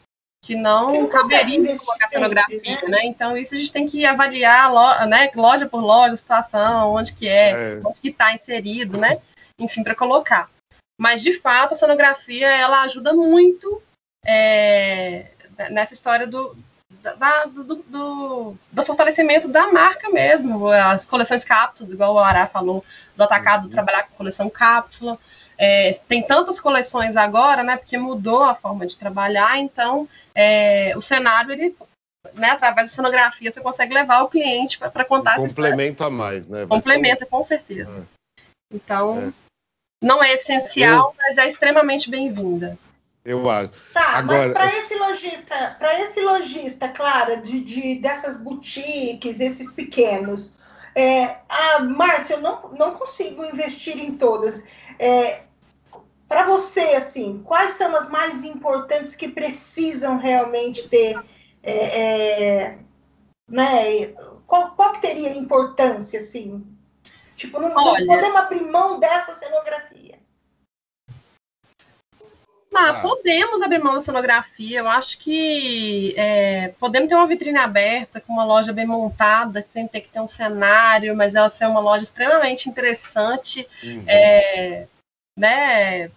que não caberia colocar cenografia, né? né? Então isso a gente tem que avaliar, né, loja por loja, situação, onde que é, é. onde que está inserido, né? Enfim, para colocar. Mas de fato a cenografia ela ajuda muito é, nessa história do, da, do, do, do, fortalecimento da marca mesmo, as coleções cápsulas, igual o Ará falou, do atacado, uhum. trabalhar com coleção cápsula. É, tem tantas coleções agora, né? Porque mudou a forma de trabalhar, então é, o cenário ele né, através da cenografia, você consegue levar o cliente para contar um essa Complemento a mais, né? Vai Complementa, com certeza. É. Então, é. não é essencial, Eu... mas é extremamente bem-vinda. Eu acho. Tá, Agora... mas para esse lojista, para esse lojista, Clara, de, de, dessas boutiques, esses pequenos, é, ah, Márcia, eu não, não consigo investir em todas. É, para você, assim, quais são as mais importantes que precisam realmente ter é, é, né? Qual, qual que teria importância, assim? Tipo, não, Olha, não podemos abrir mão dessa cenografia. Ah, podemos abrir mão da cenografia. Eu acho que é, podemos ter uma vitrine aberta, com uma loja bem montada, sem ter que ter um cenário, mas ela ser uma loja extremamente interessante. Uhum. É, né?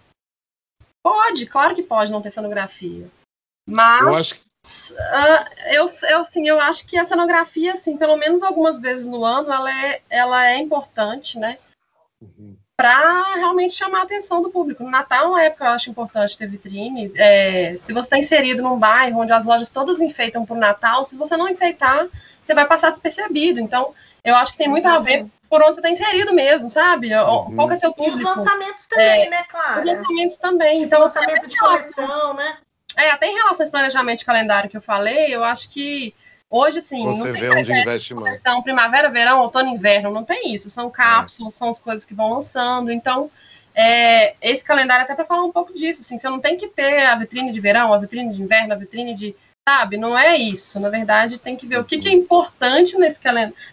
Pode, claro que pode não ter cenografia. Mas eu acho que... Uh, eu, eu, assim, eu acho que a cenografia, assim, pelo menos algumas vezes no ano, ela é, ela é importante, né? Uhum para realmente chamar a atenção do público. No Natal é uma época eu acho importante ter vitrine. É, se você está inserido num bairro onde as lojas todas enfeitam para o Natal, se você não enfeitar, você vai passar despercebido. Então, eu acho que tem muito a ver por onde você está inserido mesmo, sabe? Uhum. Qual que é seu público? E os lançamentos também, é, né, claro? Os lançamentos também. Tipo, então, lançamento de coleção, né? É, até em relação a esse planejamento de calendário que eu falei, eu acho que Hoje, assim, Você não tem onde investe mais. São primavera, verão, outono, inverno, não tem isso. São cápsulas, é. são as coisas que vão lançando. Então, é, esse calendário até para falar um pouco disso. Assim, você não tem que ter a vitrine de verão, a vitrine de inverno, a vitrine de. Sabe? Não é isso. Na verdade, tem que ver o que, que é importante nesse,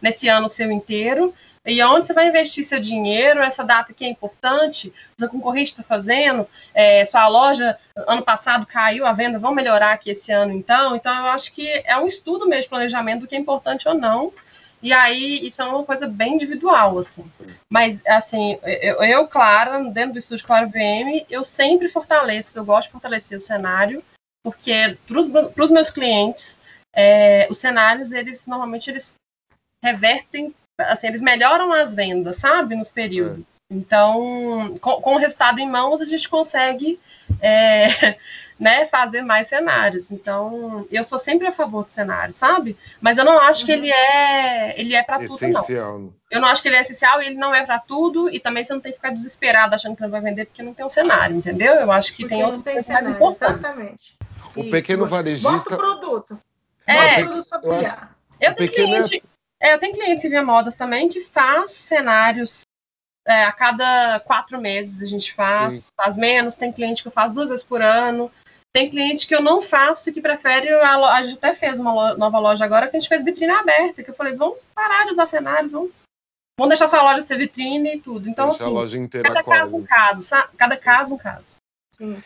nesse ano seu inteiro e onde você vai investir seu dinheiro, essa data que é importante, o seu concorrente está fazendo, é, sua loja ano passado caiu a venda, vão melhorar aqui esse ano então. Então eu acho que é um estudo mesmo de planejamento do que é importante ou não. E aí, isso é uma coisa bem individual, assim. Mas, assim, eu, eu Clara, dentro do estúdio Clara VM, eu sempre fortaleço, eu gosto de fortalecer o cenário, porque para os meus clientes, é, os cenários, eles normalmente eles revertem assim, eles melhoram as vendas, sabe, nos períodos. É. Então, com, com, o resultado em mãos, a gente consegue é, né, fazer mais cenários. Então, eu sou sempre a favor de cenário, sabe? Mas eu não acho uhum. que ele é ele é para tudo, não. Né? Eu não acho que ele é essencial e ele não é para tudo. E também você não tem que ficar desesperado achando que não vai vender porque não tem um cenário, entendeu? Eu acho que porque tem outros tem cenário, importantes. Exatamente. O Isso. pequeno varejista. Bota o produto. É. Bota o produto eu, eu tenho cliente. É, eu tenho clientes em Via Modas também que faz cenários é, a cada quatro meses a gente faz, Sim. faz menos. Tem cliente que eu faço duas vezes por ano. Tem cliente que eu não faço e que prefere. A, lo... a gente até fez uma lo... nova loja agora que a gente fez vitrine aberta. Que eu falei, vamos parar de usar cenário, vamos, vamos deixar sua loja ser vitrine e tudo. Então, Deixa assim, cada caso um caso, sabe? cada caso um caso.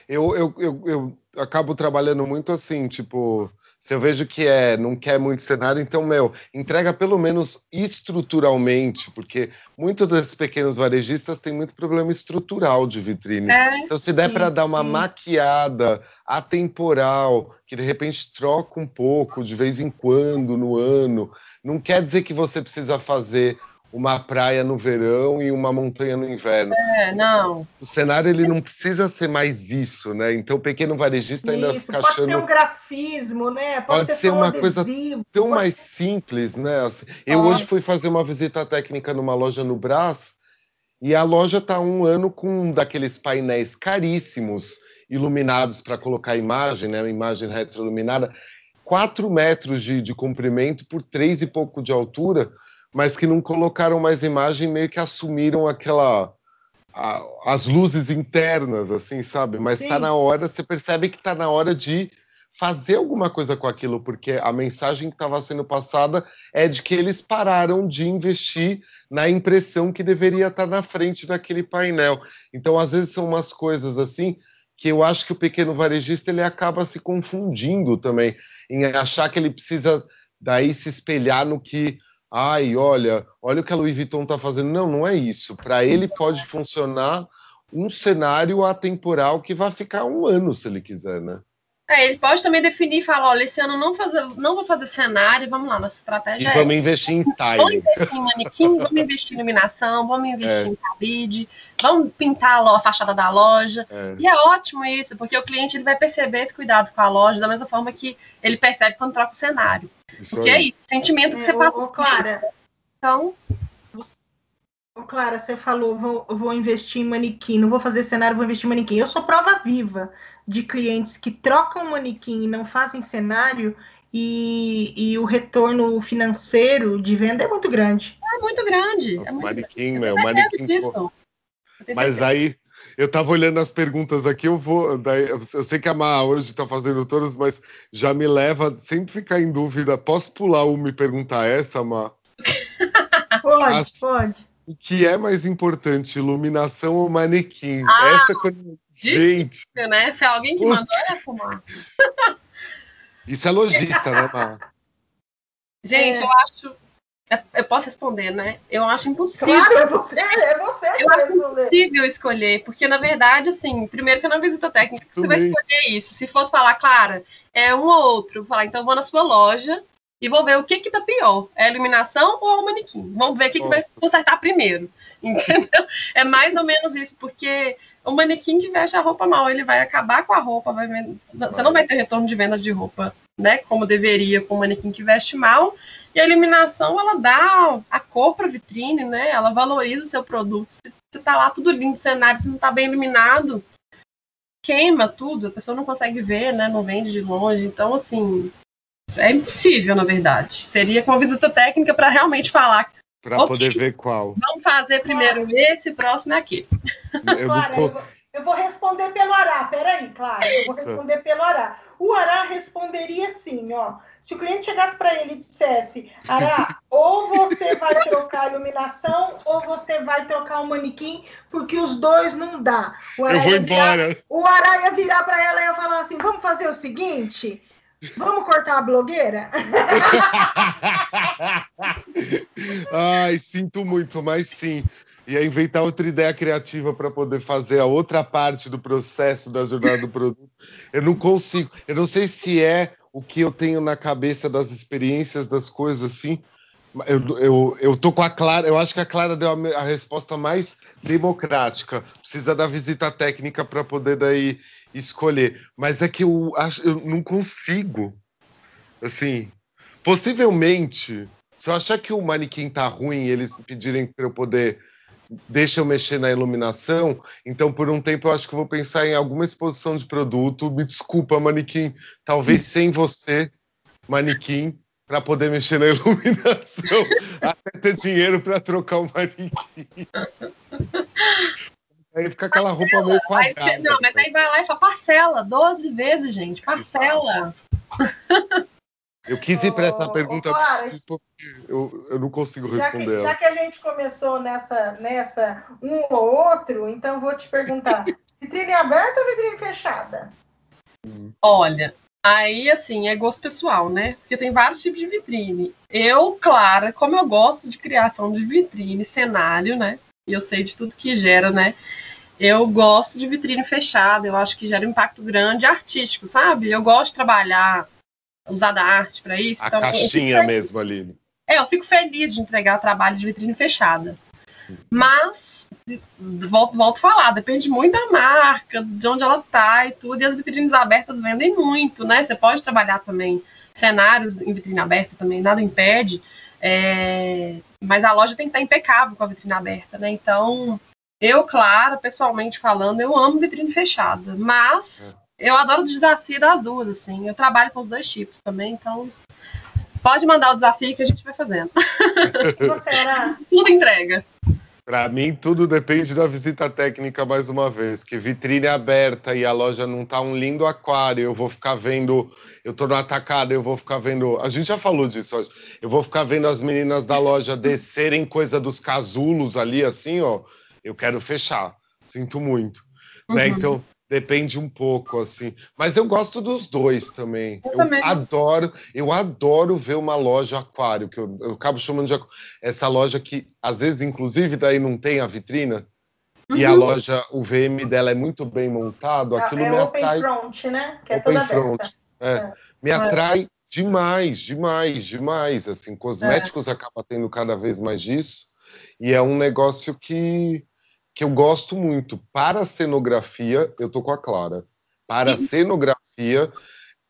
Eu, eu, eu, eu acabo trabalhando muito assim, tipo, se eu vejo que é, não quer muito cenário, então, meu, entrega pelo menos estruturalmente, porque muitos desses pequenos varejistas têm muito problema estrutural de vitrine. É, então, se der para dar uma sim. maquiada atemporal, que de repente troca um pouco de vez em quando no ano, não quer dizer que você precisa fazer uma praia no verão e uma montanha no inverno. É, não. O cenário ele não precisa ser mais isso, né? Então o pequeno varejista ainda isso, fica pode achando. Pode ser um grafismo, né? Pode, pode ser, ser uma coisa tão mais simples, né? Eu hoje fui fazer uma visita técnica numa loja no Brás e a loja está um ano com um daqueles painéis caríssimos iluminados para colocar imagem, né? Uma imagem retroiluminada, quatro metros de, de comprimento por três e pouco de altura mas que não colocaram mais imagem, meio que assumiram aquela a, as luzes internas, assim, sabe? Mas está na hora, você percebe que está na hora de fazer alguma coisa com aquilo, porque a mensagem que estava sendo passada é de que eles pararam de investir na impressão que deveria estar tá na frente daquele painel. Então, às vezes são umas coisas assim que eu acho que o pequeno varejista ele acaba se confundindo também em achar que ele precisa daí se espelhar no que ai, olha, olha o que a Louis Vuitton está fazendo. Não, não é isso. Para ele pode funcionar um cenário atemporal que vai ficar um ano se ele quiser, né? É, ele pode também definir e falar, olha, esse ano não, fazer, não vou fazer cenário, vamos lá, nossa estratégia e vamos investir em style. Vamos investir em manequim, vamos investir em iluminação, vamos investir é. em cabide, vamos pintar a, fachada da loja. É. E é ótimo isso, porque o cliente ele vai perceber esse cuidado com a loja da mesma forma que ele percebe quando troca o cenário. Isso porque aí. é isso, sentimento que você passa. Ô, Clara, então... Ô, Clara, você falou, vou, vou investir em manequim, não vou fazer cenário, vou investir em manequim. Eu sou prova viva de clientes que trocam manequim e não fazem cenário e, e o retorno financeiro de venda é muito grande. É muito grande. Nossa, é muito manequim, grande. meu, manequim. Mas aí, eu tava olhando as perguntas aqui, eu vou. Daí, eu sei que a Má hoje está fazendo todas, mas já me leva sempre ficar em dúvida. Posso pular uma e perguntar essa, Má? pode, As, pode. O que é mais importante, iluminação ou manequim? Ah, essa quando. Gente. Né? Foi alguém que mandou essa? Isso é logista, né, Má? Gente, é. eu acho é, eu posso responder, né? Eu acho impossível. Claro, é você, é você Eu acho responder. impossível escolher, porque na verdade, assim, primeiro que eu não visito técnica, você vai escolher isso. Se fosse falar, Clara, é um ou outro, vou falar, então eu vou na sua loja e vou ver o que que tá pior, é a iluminação ou o manequim. Vamos ver o que, que vai consertar primeiro, entendeu? É mais ou menos isso, porque o manequim que veste a roupa mal, ele vai acabar com a roupa, vai você não vai ter retorno de venda de roupa, né, como deveria com o manequim que veste mal, e a iluminação, ela dá a cor para a vitrine, né? Ela valoriza o seu produto. Se, você tá lá tudo lindo, cenário, se não tá bem iluminado, queima tudo, a pessoa não consegue ver, né? Não vende de longe. Então, assim, é impossível, na verdade. Seria com a visita técnica para realmente falar. Para okay, poder ver qual. Vamos fazer primeiro esse, próximo é aqui. Eu, vou, eu vou responder pelo Ará, peraí, claro, eu vou responder pelo Ará. O Ará responderia assim, ó. Se o cliente chegasse para ele e dissesse, Ará, ou você vai trocar a iluminação ou você vai trocar o manequim, porque os dois não dá. O Ará eu vou embora. Virar, o Ará ia virar para ela e ia falar assim, vamos fazer o seguinte... Vamos cortar a blogueira? Ai, sinto muito, mas sim ia inventar outra ideia criativa para poder fazer a outra parte do processo da jornada do produto. Eu não consigo. Eu não sei se é o que eu tenho na cabeça das experiências, das coisas assim. Eu, eu, eu tô com a Clara, eu acho que a Clara deu a, a resposta mais democrática. Precisa da visita técnica para poder daí escolher. Mas é que eu, eu não consigo. Assim, possivelmente, se eu achar que o manequim tá ruim e eles pedirem para eu poder deixa eu mexer na iluminação, então por um tempo eu acho que vou pensar em alguma exposição de produto. Me desculpa, manequim, talvez sem você, manequim, para poder mexer na iluminação, até ter dinheiro para trocar o manequim. Aí fica aquela roupa meio quadrada. Não, mas aí vai lá e fala parcela, 12 vezes, gente, parcela. Eu quis ir para essa pergunta, porque eu, eu não consigo responder. Já que, já que, a gente começou nessa, nessa um ou outro, então vou te perguntar: vitrine aberta ou vitrine fechada? Olha, aí assim, é gosto pessoal, né? Porque tem vários tipos de vitrine. Eu, Clara, como eu gosto de criação de vitrine, cenário, né? E eu sei de tudo que gera, né? Eu gosto de vitrine fechada, eu acho que gera um impacto grande artístico, sabe? Eu gosto de trabalhar usar da arte para isso. A então, caixinha mesmo ali. É, eu fico feliz de entregar trabalho de vitrine fechada. Mas, volto, volto a falar, depende muito da marca, de onde ela tá e tudo, e as vitrines abertas vendem muito, né? Você pode trabalhar também cenários em vitrine aberta também, nada impede, é... mas a loja tem que estar impecável com a vitrine aberta, né? Então, eu, claro, pessoalmente falando, eu amo vitrine fechada, mas é eu adoro o desafio das duas, assim. Eu trabalho com os dois tipos também, então pode mandar o desafio que a gente vai fazendo. Tudo entrega. Para mim, tudo depende da visita técnica, mais uma vez. Que vitrine aberta e a loja não tá um lindo aquário, eu vou ficar vendo. Eu tô no atacado, eu vou ficar vendo. A gente já falou disso hoje. Eu vou ficar vendo as meninas da loja descerem coisa dos casulos ali, assim, ó. Eu quero fechar. Sinto muito. Né? Uhum. Né? Então, Depende um pouco, assim. Mas eu gosto dos dois também. Eu, eu também. adoro, eu adoro ver uma loja aquário, que eu, eu acabo chamando de essa loja que, às vezes, inclusive, daí não tem a vitrina. Uhum. E a uhum. loja, o VM dela é muito bem montado, é, aquilo é, me atrai. Open front, né? Que é open toda front. É. é. Me atrai demais, demais, demais. Assim, cosméticos é. acaba tendo cada vez mais disso. E é um negócio que que eu gosto muito. Para a cenografia, eu tô com a Clara. Para a cenografia,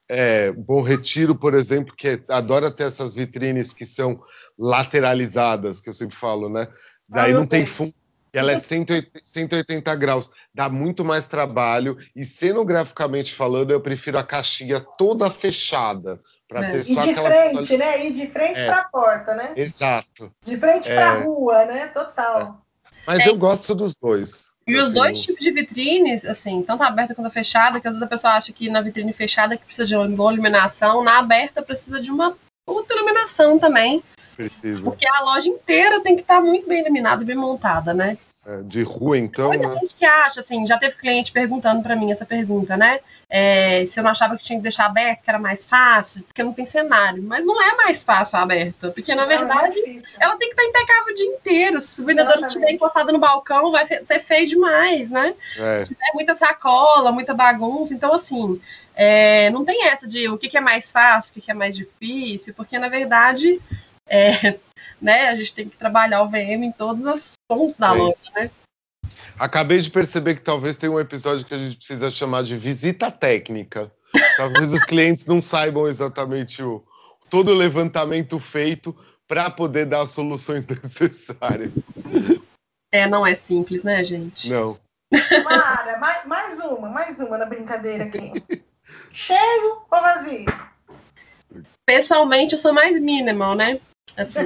é, Bom Retiro, por exemplo, que adora ter essas vitrines que são lateralizadas, que eu sempre falo, né? Daí ah, não tem fundo. Ela é 180, 180 graus, dá muito mais trabalho e cenograficamente falando, eu prefiro a caixinha toda fechada para é. ter só e de aquela frente, né? E de frente é. para a porta, né? Exato. De frente para a é. rua, né? Total. Mas é. eu gosto dos dois. E os dois tipos de vitrines, assim, tanto a aberta quanto a fechada, que às vezes a pessoa acha que na vitrine fechada que precisa de uma boa iluminação, na aberta precisa de uma outra iluminação também. Precisa. Porque a loja inteira tem que estar muito bem iluminada e bem montada, né? É, de rua, então. Muita né? gente que acha, assim, já teve cliente perguntando para mim essa pergunta, né? É, se eu não achava que tinha que deixar aberto, que era mais fácil, porque não tem cenário. Mas não é mais fácil aberta, porque na verdade é ela tem que estar impecável o dia inteiro. Se o vendedor estiver encostado no balcão, vai ser feio demais, né? É. Se tiver muita sacola, muita bagunça, então assim. É, não tem essa de o que, que é mais fácil, o que, que é mais difícil, porque na verdade é, né, a gente tem que trabalhar o VM em todos os pontos da loja, né? Acabei de perceber que talvez tenha um episódio que a gente precisa chamar de visita técnica. Talvez os clientes não saibam exatamente o, todo o levantamento feito para poder dar as soluções necessárias. É, não é simples, né, gente? Não. Mara, mais, mais uma, mais uma na brincadeira aqui. Cheio ou vazio? Pessoalmente, eu sou mais minimal, né? Assim,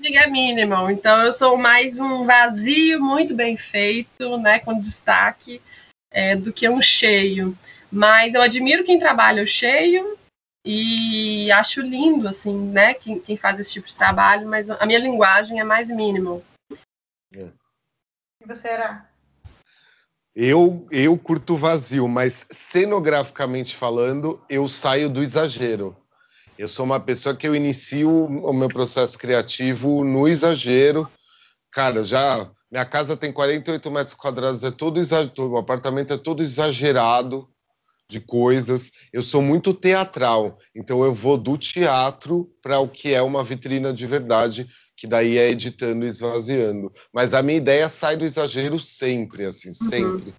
diga minimal. Então eu sou mais um vazio muito bem feito, né, com destaque, é, do que um cheio. Mas eu admiro quem trabalha o cheio e acho lindo, assim, né, quem, quem faz esse tipo de trabalho. Mas a minha linguagem é mais minimal. É. E você era? Eu, eu curto vazio, mas cenograficamente falando, eu saio do exagero. Eu sou uma pessoa que eu inicio o meu processo criativo no exagero. Cara, já minha casa tem 48 metros quadrados, é todo exagerado, o apartamento é todo exagerado de coisas. Eu sou muito teatral, então eu vou do teatro para o que é uma vitrina de verdade, que daí é editando e esvaziando. Mas a minha ideia sai do exagero sempre, assim, uhum. sempre.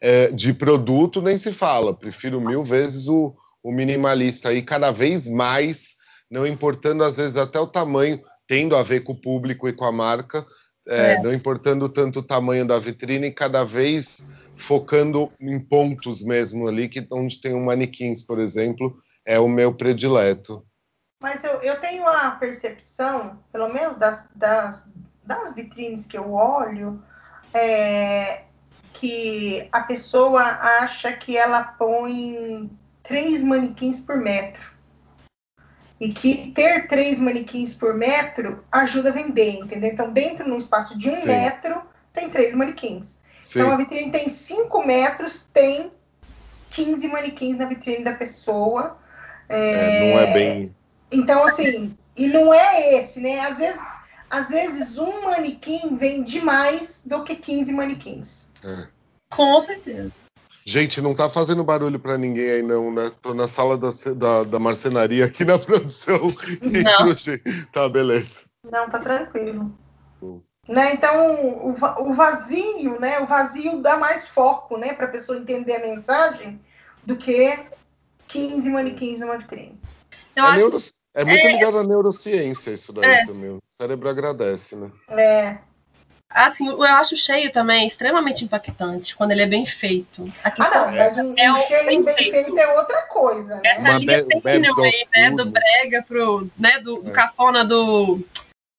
É, de produto nem se fala, prefiro mil vezes o, o minimalista aí cada vez mais, não importando às vezes até o tamanho, tendo a ver com o público e com a marca, é, é. não importando tanto o tamanho da vitrine, cada vez focando em pontos mesmo ali, que onde tem um manequins, por exemplo, é o meu predileto. Mas eu, eu tenho a percepção, pelo menos das, das, das vitrines que eu olho, é, que a pessoa acha que ela põe três manequins por metro. E que ter três manequins por metro ajuda a vender, entendeu? Então, dentro de um espaço de um Sim. metro, tem três manequins. Sim. Então, a vitrine tem cinco metros, tem 15 manequins na vitrine da pessoa. É... É, não é bem. Então, assim, e não é esse, né? Às vezes, às vezes um manequim vende mais do que 15 manequins. É. Com certeza. Gente, não tá fazendo barulho para ninguém aí, não, né? Tô na sala da, da, da marcenaria aqui na produção. Não. tá, beleza. Não, tá tranquilo. Hum. Né? Então, o, o vazio, né? O vazio dá mais foco, né? Para a pessoa entender a mensagem do que 15 manequins numa vitrine. É, neuro... é, muito é... ligado à neurociência isso daí é. também. O cérebro agradece, né? É. Assim, eu acho o cheio também extremamente impactante quando ele é bem feito. ah, não, mas um, é um cheio bem, feito. feito. é outra coisa. Né? Essa Uma linha tênue né? Do brega pro, né? Do, do é. cafona do,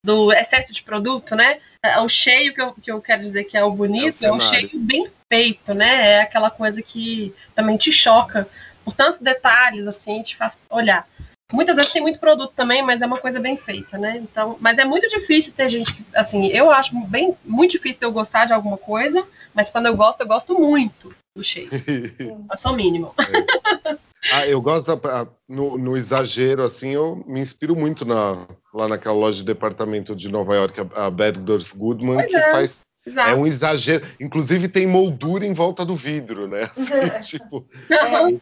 do excesso de produto, né? É, o cheio que eu, que eu quero dizer que é o bonito, é, o é um cheio bem feito, né? É aquela coisa que também te choca por tantos detalhes, assim, te faz olhar. Muitas vezes tem muito produto também, mas é uma coisa bem feita, né? Então, mas é muito difícil ter gente que, assim, eu acho bem muito difícil eu gostar de alguma coisa, mas quando eu gosto, eu gosto muito do shape. é só mínimo. É. Ah, eu gosto da, no, no, exagero, assim, eu me inspiro muito na, lá naquela loja de departamento de Nova York, a, a Bergdorf Goodman, pois que é. faz Exato. É um exagero. Inclusive tem moldura em volta do vidro, né? Assim, tipo, é.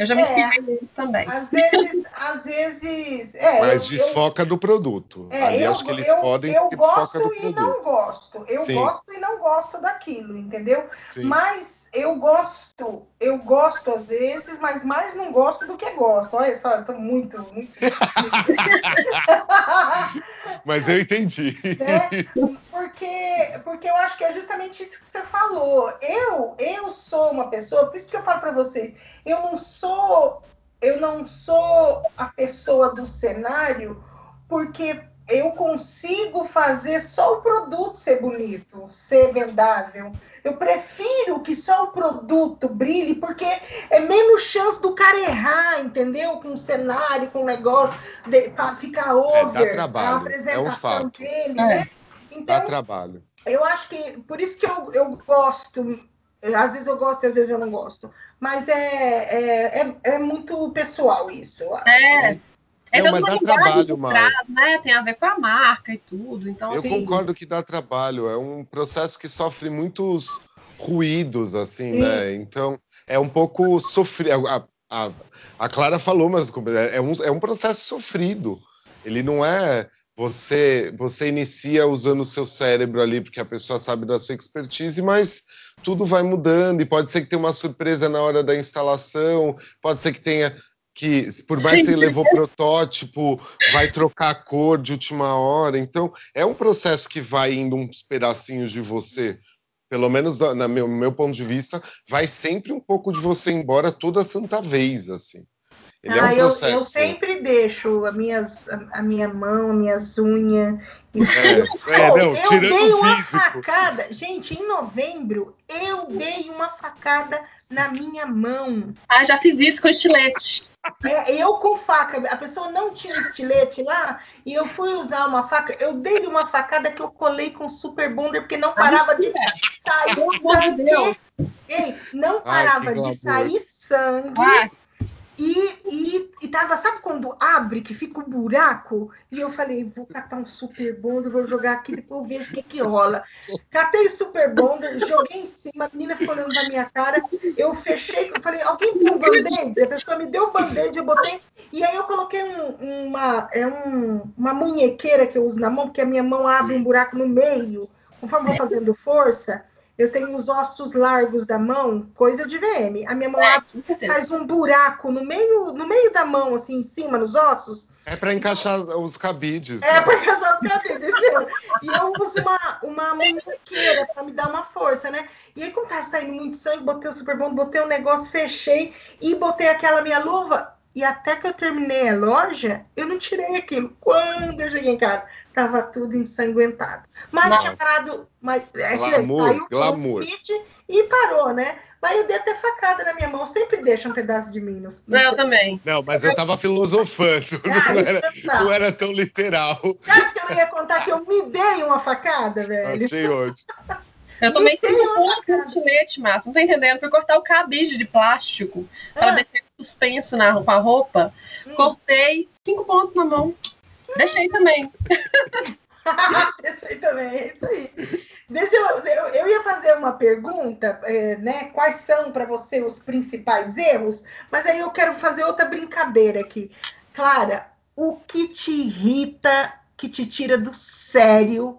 Eu já me inscrevi é, neles também. Às vezes, às vezes. É, Mas eu, desfoca eu, do produto. É, Ali eu, acho que eles eu, podem eu gosto do produto. e não gosto. Eu Sim. gosto e não gosto daquilo, entendeu? Sim. Mas eu gosto, eu gosto às vezes, mas mais não gosto do que gosto. Olha só, eu tô muito, muito. mas eu entendi. Né? Porque, porque eu acho que é justamente isso que você falou. Eu, eu sou uma pessoa, por isso que eu falo para vocês, eu não sou, eu não sou a pessoa do cenário, porque eu consigo fazer só o produto ser bonito, ser vendável. Eu prefiro que só o produto brilhe, porque é menos chance do cara errar, entendeu? Com o cenário, com o negócio, para ficar over é, a apresentação é um dele, é. né? Então, dá trabalho. Eu acho que, por isso que eu, eu gosto, às vezes eu gosto, às vezes eu não gosto, mas é, é, é, é muito pessoal isso. É. É não, mas dá trabalho, trás, né? Tem a ver com a marca e tudo. Então, eu assim... concordo que dá trabalho. É um processo que sofre muitos ruídos, assim, Sim. né? Então é um pouco sofrido. A, a, a, Clara falou, mas é, é um, é um processo sofrido. Ele não é você você inicia usando o seu cérebro ali porque a pessoa sabe da sua expertise, mas tudo vai mudando e pode ser que tenha uma surpresa na hora da instalação, pode ser que tenha que por mais Sim. que você levou protótipo, vai trocar a cor de última hora. Então, é um processo que vai indo uns pedacinhos de você. Pelo menos no meu, meu ponto de vista, vai sempre um pouco de você embora toda santa vez, assim. Ele ah, é um processo. Eu, eu sempre deixo a, minhas, a, a minha mão, minhas unhas. É, é, não, eu dei uma facada. Gente, em novembro, eu dei uma facada na minha mão. Ah, já fiz isso com estilete. É, eu com faca. A pessoa não tinha estilete lá e eu fui usar uma faca. Eu dei uma facada que eu colei com super bonder porque não parava de sair sangue. Ei, não parava Ai, de sair sangue. Ai. E, e, e tava, sabe quando abre, que fica um buraco? E eu falei, vou catar um super bonder, vou jogar aqui, depois eu vejo o que que rola. Catei o super bonder, joguei em cima, a menina ficou olhando na minha cara, eu fechei, eu falei, alguém tem um band-aid? A pessoa me deu o band-aid, eu botei, e aí eu coloquei um, uma, é um, uma munhequeira que eu uso na mão, porque a minha mão abre um buraco no meio, conforme vou fazendo força, eu tenho os ossos largos da mão, coisa de VM. A minha mão é, faz um buraco no meio, no meio da mão, assim, em cima, nos ossos. É para encaixar os cabides. É né? para encaixar os cabides, E eu uso uma, uma munhequeira para me dar uma força, né? E aí, quando tá saindo muito sangue, botei o super bom, botei o um negócio, fechei e botei aquela minha luva. E até que eu terminei a loja, eu não tirei aquilo. Quando eu cheguei em casa, tava tudo ensanguentado. Mas Nossa. tinha parado, mas é glamour, saiu glamour. Kit e parou, né? Mas eu dei até facada na minha mão, sempre deixa um pedaço de mim. No... Não, eu também. Não, mas eu tava filosofando, ah, não, era, não, era, tão literal. Você acha que eu não ia contar que eu me dei uma facada, velho? Achei ótimo. Eu tomei cinco pontos no estilete, Márcio. Não tá entendendo? Fui cortar o cabide de plástico ah. para deixar suspenso na, com a roupa. Hum. Cortei cinco pontos na mão. Deixei também. Deixei também, é isso aí. Deixa eu, eu, eu ia fazer uma pergunta, é, né? Quais são para você os principais erros? Mas aí eu quero fazer outra brincadeira aqui. Clara, o que te irrita, que te tira do sério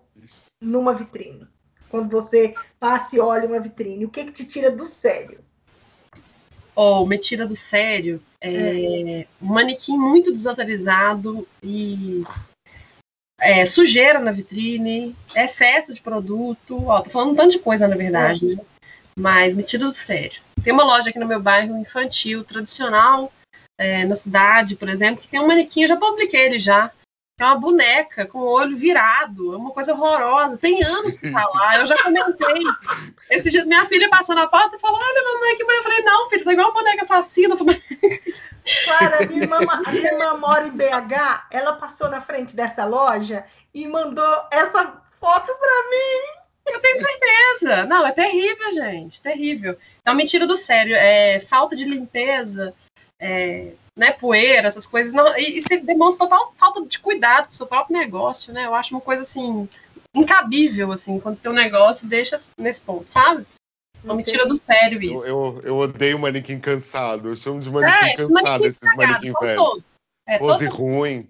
numa vitrine? quando você passa e olha uma vitrine? O que, que te tira do sério? Oh, me tira do sério. É, é. Um manequim muito desatualizado e é, sujeira na vitrine, excesso de produto. Ó, tô falando um tanto de coisa, na verdade, né? Mas me tira do sério. Tem uma loja aqui no meu bairro infantil, tradicional, é, na cidade, por exemplo, que tem um manequim, eu já publiquei ele já, é uma boneca com o olho virado, é uma coisa horrorosa. Tem anos que tá lá, eu já comentei. Esses dias minha filha passou na porta e falou: Olha, mamãe, que bonita. Eu falei: Não, filho, tá igual uma boneca assassina. Claro, a minha, irmã, a minha irmã mora em BH, ela passou na frente dessa loja e mandou essa foto pra mim. Eu tenho certeza. Não, é terrível, gente. Terrível. Então, mentira do sério. É falta de limpeza. É, né, poeira, essas coisas, não, e, e você demonstra total falta de cuidado com o seu próprio negócio, né? Eu acho uma coisa assim incabível, assim, quando você tem um negócio, deixa nesse ponto, sabe? Não me tira do sério isso. Eu, eu, eu odeio manequim cansado. Eu chamo de manequim é, cansado manequim esses manequim velhos. É, pose todo... ruim.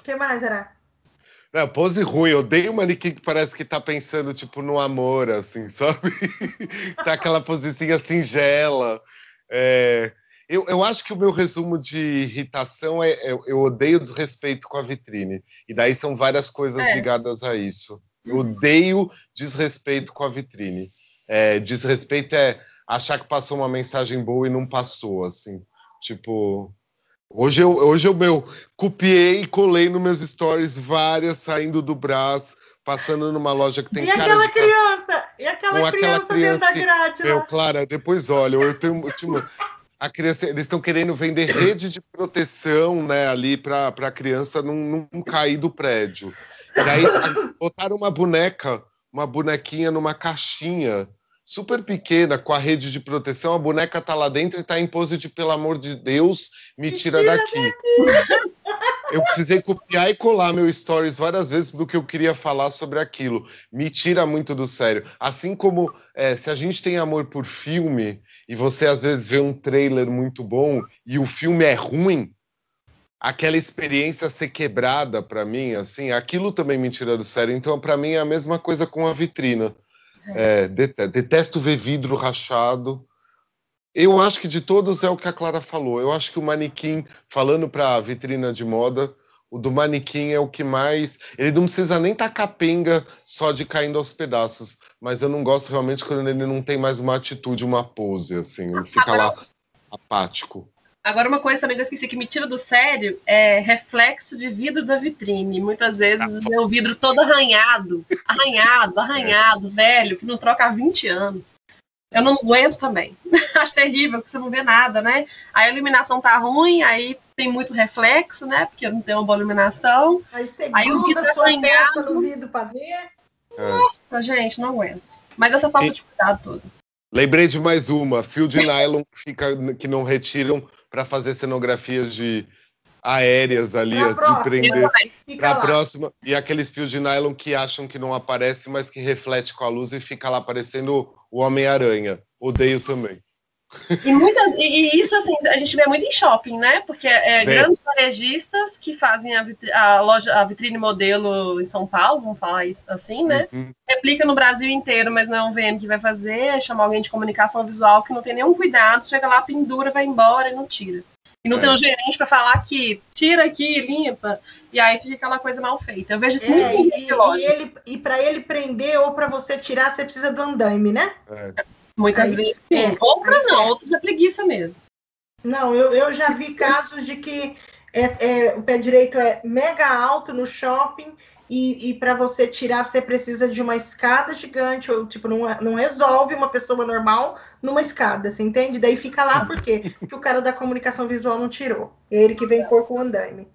O que mais era? Não, pose ruim. Eu odeio manequim que parece que tá pensando, tipo, no amor, assim, sabe? tá aquela posezinha singela. É... Eu, eu acho que o meu resumo de irritação é eu, eu odeio desrespeito com a vitrine. E daí são várias coisas é. ligadas a isso. Eu odeio desrespeito com a vitrine. É, desrespeito é achar que passou uma mensagem boa e não passou, assim. Tipo, Hoje eu, hoje eu meu, copiei e colei nos meus stories várias saindo do braço, passando numa loja que tem e cara aquela de... criança? E aquela criança, criança dentro da grade? Meu, Clara, depois olha, eu tenho, eu a criança, eles estão querendo vender rede de proteção, né, ali para a criança não, não cair do prédio. E aí botaram uma boneca, uma bonequinha numa caixinha super pequena, com a rede de proteção, a boneca tá lá dentro e tá em pose de pelo amor de Deus, me tira, tira daqui. daqui. Eu precisei copiar e colar meu stories várias vezes do que eu queria falar sobre aquilo. Me tira muito do sério. Assim como é, se a gente tem amor por filme e você às vezes vê um trailer muito bom e o filme é ruim, aquela experiência ser quebrada para mim, assim, aquilo também me tira do sério. Então, para mim é a mesma coisa com a vitrina. É, detesto ver vidro rachado. Eu acho que de todos é o que a Clara falou. Eu acho que o manequim, falando para a vitrina de moda, o do manequim é o que mais. Ele não precisa nem estar tá capenga só de caindo aos pedaços. Mas eu não gosto realmente quando ele não tem mais uma atitude, uma pose, assim. Ele fica lá apático. Agora, uma coisa também que eu esqueci que me tira do sério é reflexo de vidro da vitrine. Muitas vezes ah, o vidro todo arranhado, arranhado, arranhado, é. velho, que não troca há 20 anos. Eu não aguento também. Acho terrível, porque você não vê nada, né? Aí a iluminação tá ruim, aí tem muito reflexo, né? Porque não tem uma boa iluminação. Aí você aí o vidro sua arranhado. no vidro pra ver. É. Nossa, gente, não aguento. Mas essa falta e... de cuidado toda. Lembrei de mais uma, fio de nylon que, fica, que não retiram para fazer cenografias de aéreas ali, pra de prender para a próxima. E aqueles fios de nylon que acham que não aparece, mas que reflete com a luz e fica lá parecendo o Homem-Aranha. Odeio também. E, muitas, e, isso assim, a gente vê muito em shopping, né? Porque é, grandes varejistas que fazem a, vitri, a, loja, a vitrine modelo em São Paulo, vamos falar isso assim, né? Uhum. Replica no Brasil inteiro, mas não é um VM que vai fazer, é chamar alguém de comunicação visual que não tem nenhum cuidado, chega lá, pendura, vai embora e não tira. E não é. tem um gerente para falar que tira aqui, limpa, e aí fica aquela coisa mal feita. Eu vejo isso é, muito e, e, ele, e para ele prender ou para você tirar, você precisa do andaime, né? É. Muitas aí, vezes, sim. É, outras não, outras é preguiça mesmo. Não, eu, eu já vi casos de que é, é, o pé direito é mega alto no shopping e, e para você tirar você precisa de uma escada gigante, ou tipo, não, não resolve uma pessoa normal numa escada, você entende? Daí fica lá por quê? Porque o cara da comunicação visual não tirou. Ele que vem pôr com o andaime.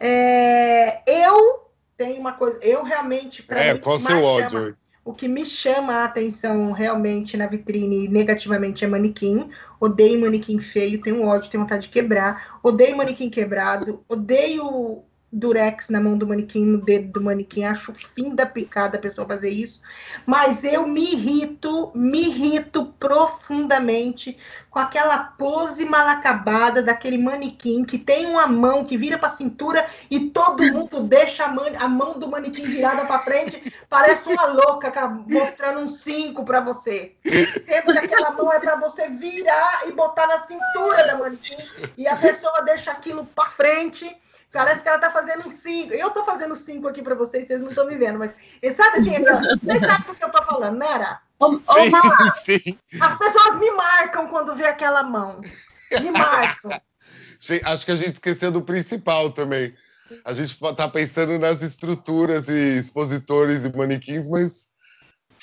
É, eu tenho uma coisa, eu realmente. É, mim, qual o seu ódio? Chama, o que me chama a atenção realmente na vitrine negativamente é manequim. Odeio manequim feio, tenho ódio, tenho vontade de quebrar. Odeio manequim quebrado. Odeio durex na mão do manequim, no dedo do manequim. Acho fim da picada a pessoa fazer isso. Mas eu me irrito, me irrito profundamente com aquela pose mal acabada daquele manequim que tem uma mão que vira para a cintura e todo mundo deixa a, man a mão do manequim virada para frente. Parece uma louca mostrando um cinco para você. Sendo que aquela mão é para você virar e botar na cintura da manequim. E a pessoa deixa aquilo para frente Parece que ela tá fazendo um 5. Eu tô fazendo 5 aqui para vocês, vocês não estão me vendo, mas sabe assim, vocês sabem do que eu tô falando, Mera? Né, sim, sim. As pessoas me marcam quando vê aquela mão. Me marcam. Acho que a gente esqueceu do principal também. A gente tá pensando nas estruturas e expositores e manequins, mas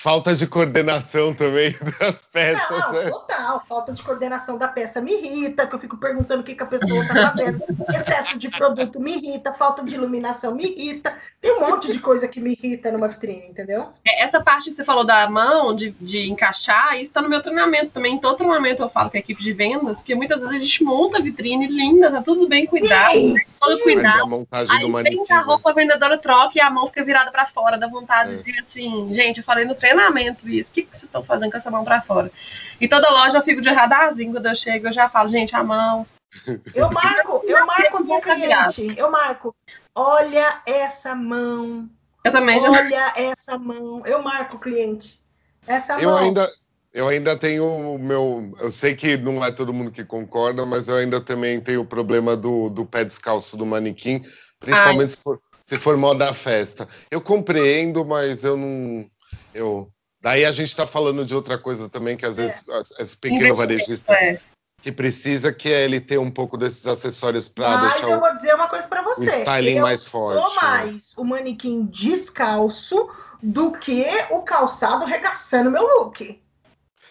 Falta de coordenação também das peças. Não, né? total. Falta de coordenação da peça me irrita, que eu fico perguntando o que, que a pessoa está fazendo. Excesso de produto me irrita, falta de iluminação me irrita. Tem um monte de coisa que me irrita numa vitrine, entendeu? É, essa parte que você falou da mão, de, de encaixar, isso está no meu treinamento também. Em todo treinamento eu falo com a equipe de vendas, porque muitas vezes a gente monta a vitrine linda, tá tudo bem cuidado, sim, né? todo sim. cuidado. Aí vem a roupa, a vendedora troca e a mão fica virada para fora, dá vontade é. de assim, gente, eu falei no treinamento isso. O que, que vocês estão fazendo com essa mão para fora? E toda loja eu fico de radarzinho quando eu chego, eu já falo, gente, a mão. Eu marco, eu marco minha cliente. Eu marco. Olha essa mão. Eu também já. Olha essa mão. Eu marco o cliente. Essa eu mão. Ainda, eu ainda tenho o meu. Eu sei que não é todo mundo que concorda, mas eu ainda também tenho o problema do, do pé descalço do manequim, principalmente se for, se for moda festa. Eu compreendo, mas eu não. Eu, daí a gente está falando de outra coisa também, que às é. vezes as, as pequenas varejistas é. que precisa, que é ele ter um pouco desses acessórios para deixar eu vou dizer uma coisa para você. o styling eu mais forte. Eu sou né? mais né? o manequim descalço do que o calçado regaçando meu look.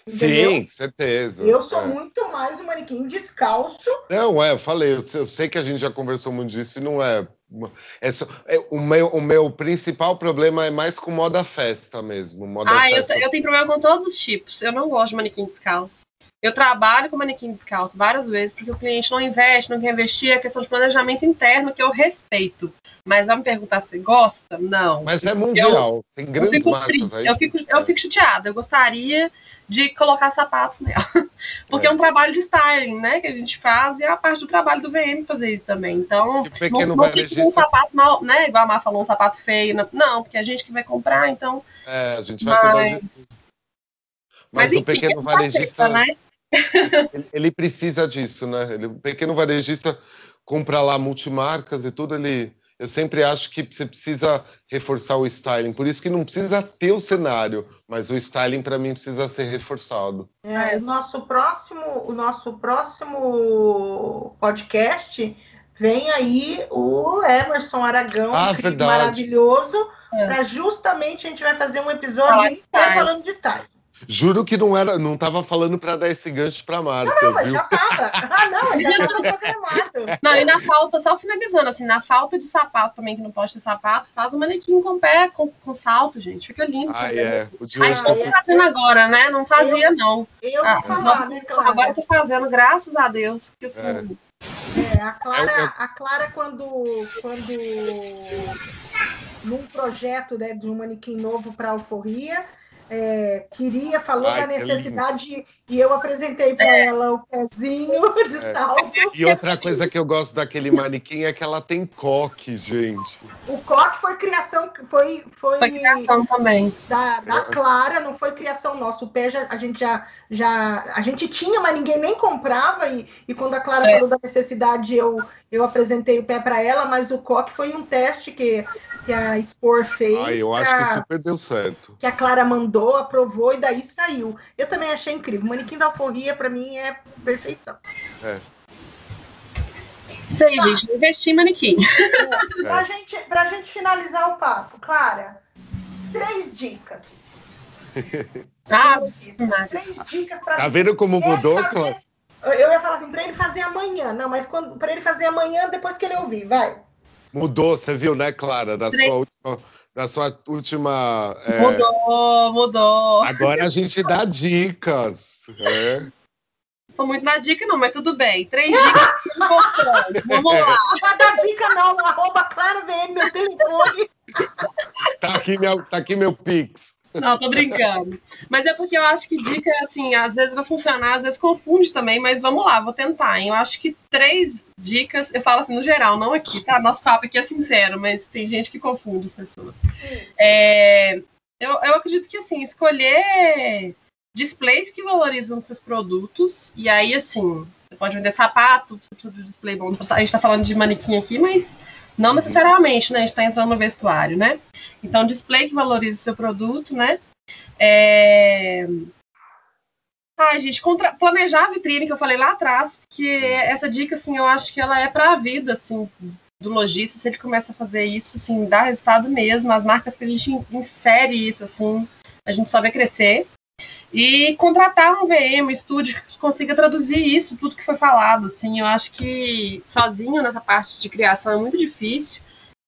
Entendeu? Sim, certeza. Eu sou é. muito mais um manequim descalço. Não, é, eu falei, eu, eu, sei que a gente já conversou muito disso e não é. é, só, é o, meu, o meu principal problema é mais com moda festa mesmo. Moda ah, festa. Eu, eu tenho problema com todos os tipos. Eu não gosto de manequim descalço. Eu trabalho com manequim descalço várias vezes, porque o cliente não investe, não quer investir, é questão de planejamento interno que eu respeito. Mas vai me perguntar se gosta? Não. Mas é mundial, eu, tem grandes eu marcas triste, aí. Eu fico, eu fico chateada, eu gostaria de colocar sapatos nela. Porque é. é. um trabalho de styling, né, que a gente faz, e é a parte do trabalho do VM fazer isso também. Então, não, não fica com um sapato mal, né, igual a Mar falou, um sapato feio. Não, porque é a gente que vai comprar, então... É, a gente vai mas... Mas, mas enfim, o pequeno é varejista... Né? Ele, ele, precisa disso, né? Ele, o pequeno varejista compra lá multimarcas e tudo, ele. Eu sempre acho que você precisa reforçar o styling, por isso que não precisa ter o cenário, mas o styling para mim precisa ser reforçado. É, o nosso próximo, o nosso próximo podcast vem aí o Emerson Aragão, ah, maravilhoso, é. para justamente a gente vai fazer um episódio falando de styling. Juro que não era, não tava falando para dar esse gancho para Márcia, não, não, viu? já tava. Ah, não, já tava programado. Não, e na falta, só finalizando, assim, na falta de sapato também, que não pode ter sapato, faz um manequim com pé, com, com salto, gente. Fica lindo. Ah, é. O de hoje tá fazendo agora, né? Não fazia, eu, não. Eu ah, vou falar, né, Clara? Agora eu tô fazendo, graças a Deus. Que, assim, é. é a Clara, a Clara quando, quando num projeto né, de um manequim novo para alforria, é, queria, falou Ai, da necessidade e eu apresentei para é. ela o pezinho de é. salto. E outra coisa que eu gosto daquele manequim é que ela tem coque, gente. O coque foi criação, foi foi, foi criação também da, da é. Clara, não foi criação nossa. O pé já, a gente já, já a gente tinha, mas ninguém nem comprava e, e quando a Clara é. falou da necessidade eu eu apresentei o pé para ela, mas o coque foi um teste que que a Spor fez. Ah, eu pra... acho que super deu certo. Que a Clara mandou, aprovou e daí saiu. Eu também achei incrível. O manequim da alforria, para mim, é perfeição. É. Isso aí, tá. gente. Investir em manequim. É. Pra, é. gente, pra gente finalizar o papo, Clara, três dicas. Ah, três dicas para Tá vendo como mudou, Clara? Eu ia falar assim, para ele fazer amanhã. Não, mas para ele fazer amanhã depois que ele ouvir, vai. Mudou, você viu, né, Clara? Da sua última. Da sua última é... Mudou, mudou. Agora a gente dá dicas. É. Sou muito na dica, não, mas tudo bem. Três dicas importantes. Vamos lá. Não dá dica, não. Arroba Clara VM, meu telefone. Tá aqui meu, tá aqui meu Pix. Não, tô brincando. Mas é porque eu acho que dica, assim, às vezes vai funcionar, às vezes confunde também, mas vamos lá, vou tentar. Hein? Eu acho que três dicas, eu falo assim no geral, não aqui, tá? Nosso papo aqui é sincero, mas tem gente que confunde as pessoas. É, eu, eu acredito que, assim, escolher displays que valorizam seus produtos, e aí, assim, você pode vender sapato, você precisa de display bom. A gente tá falando de manequim aqui, mas não necessariamente, né? A gente está entrando no vestuário, né? Então, display que valoriza o seu produto, né? É... Ah, gente, contra... planejar a vitrine que eu falei lá atrás, porque essa dica, assim, eu acho que ela é para a vida, assim, do lojista, se ele começa a fazer isso, assim, dá resultado mesmo. As marcas que a gente insere isso, assim, a gente só vai crescer e contratar um VM, um estúdio que consiga traduzir isso, tudo que foi falado. Assim, eu acho que sozinho nessa parte de criação é muito difícil.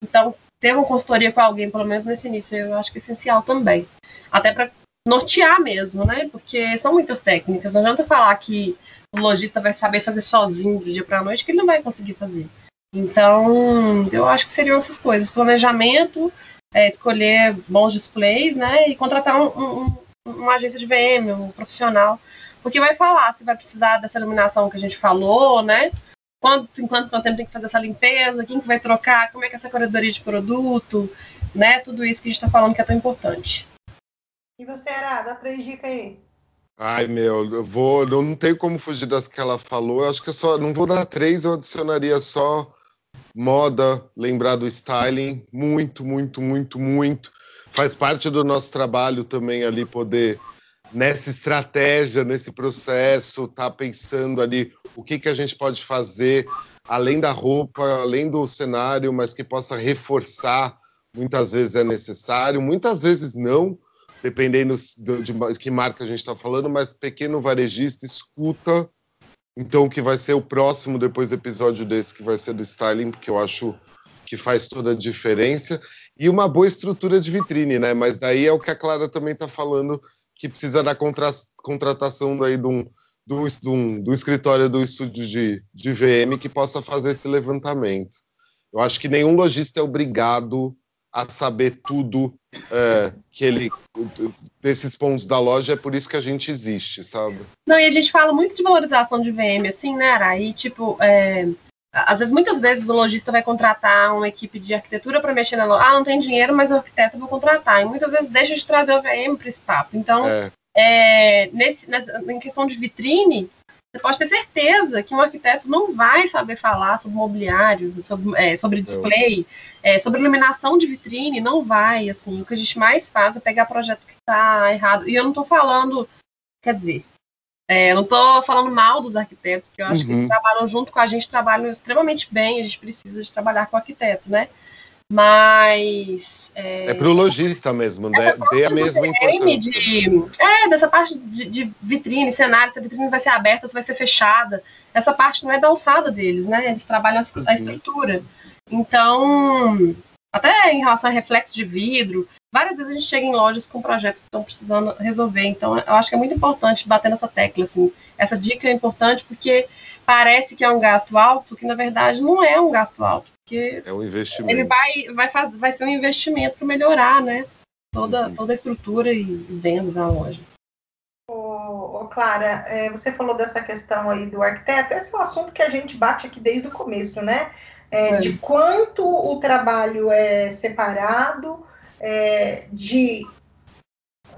Então, ter uma consultoria com alguém, pelo menos nesse início, eu acho que é essencial também. Até para nortear mesmo, né? Porque são muitas técnicas. Não adianta falar que o lojista vai saber fazer sozinho do dia para a noite, que ele não vai conseguir fazer. Então, eu acho que seriam essas coisas: planejamento, é, escolher bons displays, né? E contratar um, um uma agência de VM, um profissional, porque vai falar se vai precisar dessa iluminação que a gente falou, né? Quanto, enquanto quanto tempo tem que fazer essa limpeza, quem que vai trocar, como é que é essa corredoria de produto, né? Tudo isso que a gente está falando que é tão importante. E você, Ara, dá três dicas aí. Ai, meu, eu vou. Eu não tenho como fugir das que ela falou. Eu acho que eu só. Não vou dar três, eu adicionaria só moda, lembrar do styling. Muito, muito, muito, muito faz parte do nosso trabalho também ali poder nessa estratégia, nesse processo, tá pensando ali o que, que a gente pode fazer além da roupa, além do cenário, mas que possa reforçar. Muitas vezes é necessário, muitas vezes não, dependendo de que marca a gente está falando, mas pequeno varejista escuta. Então, que vai ser o próximo depois do episódio desse, que vai ser do styling, porque eu acho que faz toda a diferença. E uma boa estrutura de vitrine, né? Mas daí é o que a Clara também está falando, que precisa da contra contratação daí de um, do, do, do, escritório do estúdio de, de VM que possa fazer esse levantamento. Eu acho que nenhum lojista é obrigado a saber tudo é, que ele desses pontos da loja, é por isso que a gente existe, sabe? Não, e a gente fala muito de valorização de VM, assim, né, Araí? Tipo, é, às vezes, muitas vezes, o lojista vai contratar uma equipe de arquitetura para mexer na loja. Ah, não tem dinheiro, mas o arquiteto eu vou contratar. E muitas vezes deixa de trazer o VM para esse papo. Então, é. É, nesse, nessa, em questão de vitrine, você pode ter certeza que um arquiteto não vai saber falar sobre mobiliário, sobre, é, sobre display, é, sobre iluminação de vitrine, não vai. Assim, o que a gente mais faz é pegar projeto que está errado. E eu não estou falando, quer dizer, é, não estou falando mal dos arquitetos, porque eu acho uhum. que trabalham junto com a gente, trabalham extremamente bem, a gente precisa de trabalhar com o arquiteto, né? Mas. É, é para o lojista mesmo, né? Dê a mesma importância. De, é, dessa parte de, de, vitrine, cenário, se a vitrine vai ser aberta, se vai ser fechada. Essa parte não é da alçada deles, né? Eles trabalham a, a uhum. estrutura. Então, até em relação a reflexo de vidro, várias vezes a gente chega em lojas com projetos que estão precisando resolver. Então, eu acho que é muito importante bater nessa tecla. Assim. Essa dica é importante porque parece que é um gasto alto, que na verdade não é um gasto alto porque é um investimento. ele vai, vai, fazer, vai ser um investimento para melhorar né, toda, uhum. toda a estrutura e venda da loja. Ô, ô Clara, é, você falou dessa questão aí do arquiteto, esse é um assunto que a gente bate aqui desde o começo, né? É, é. De quanto o trabalho é separado, é, de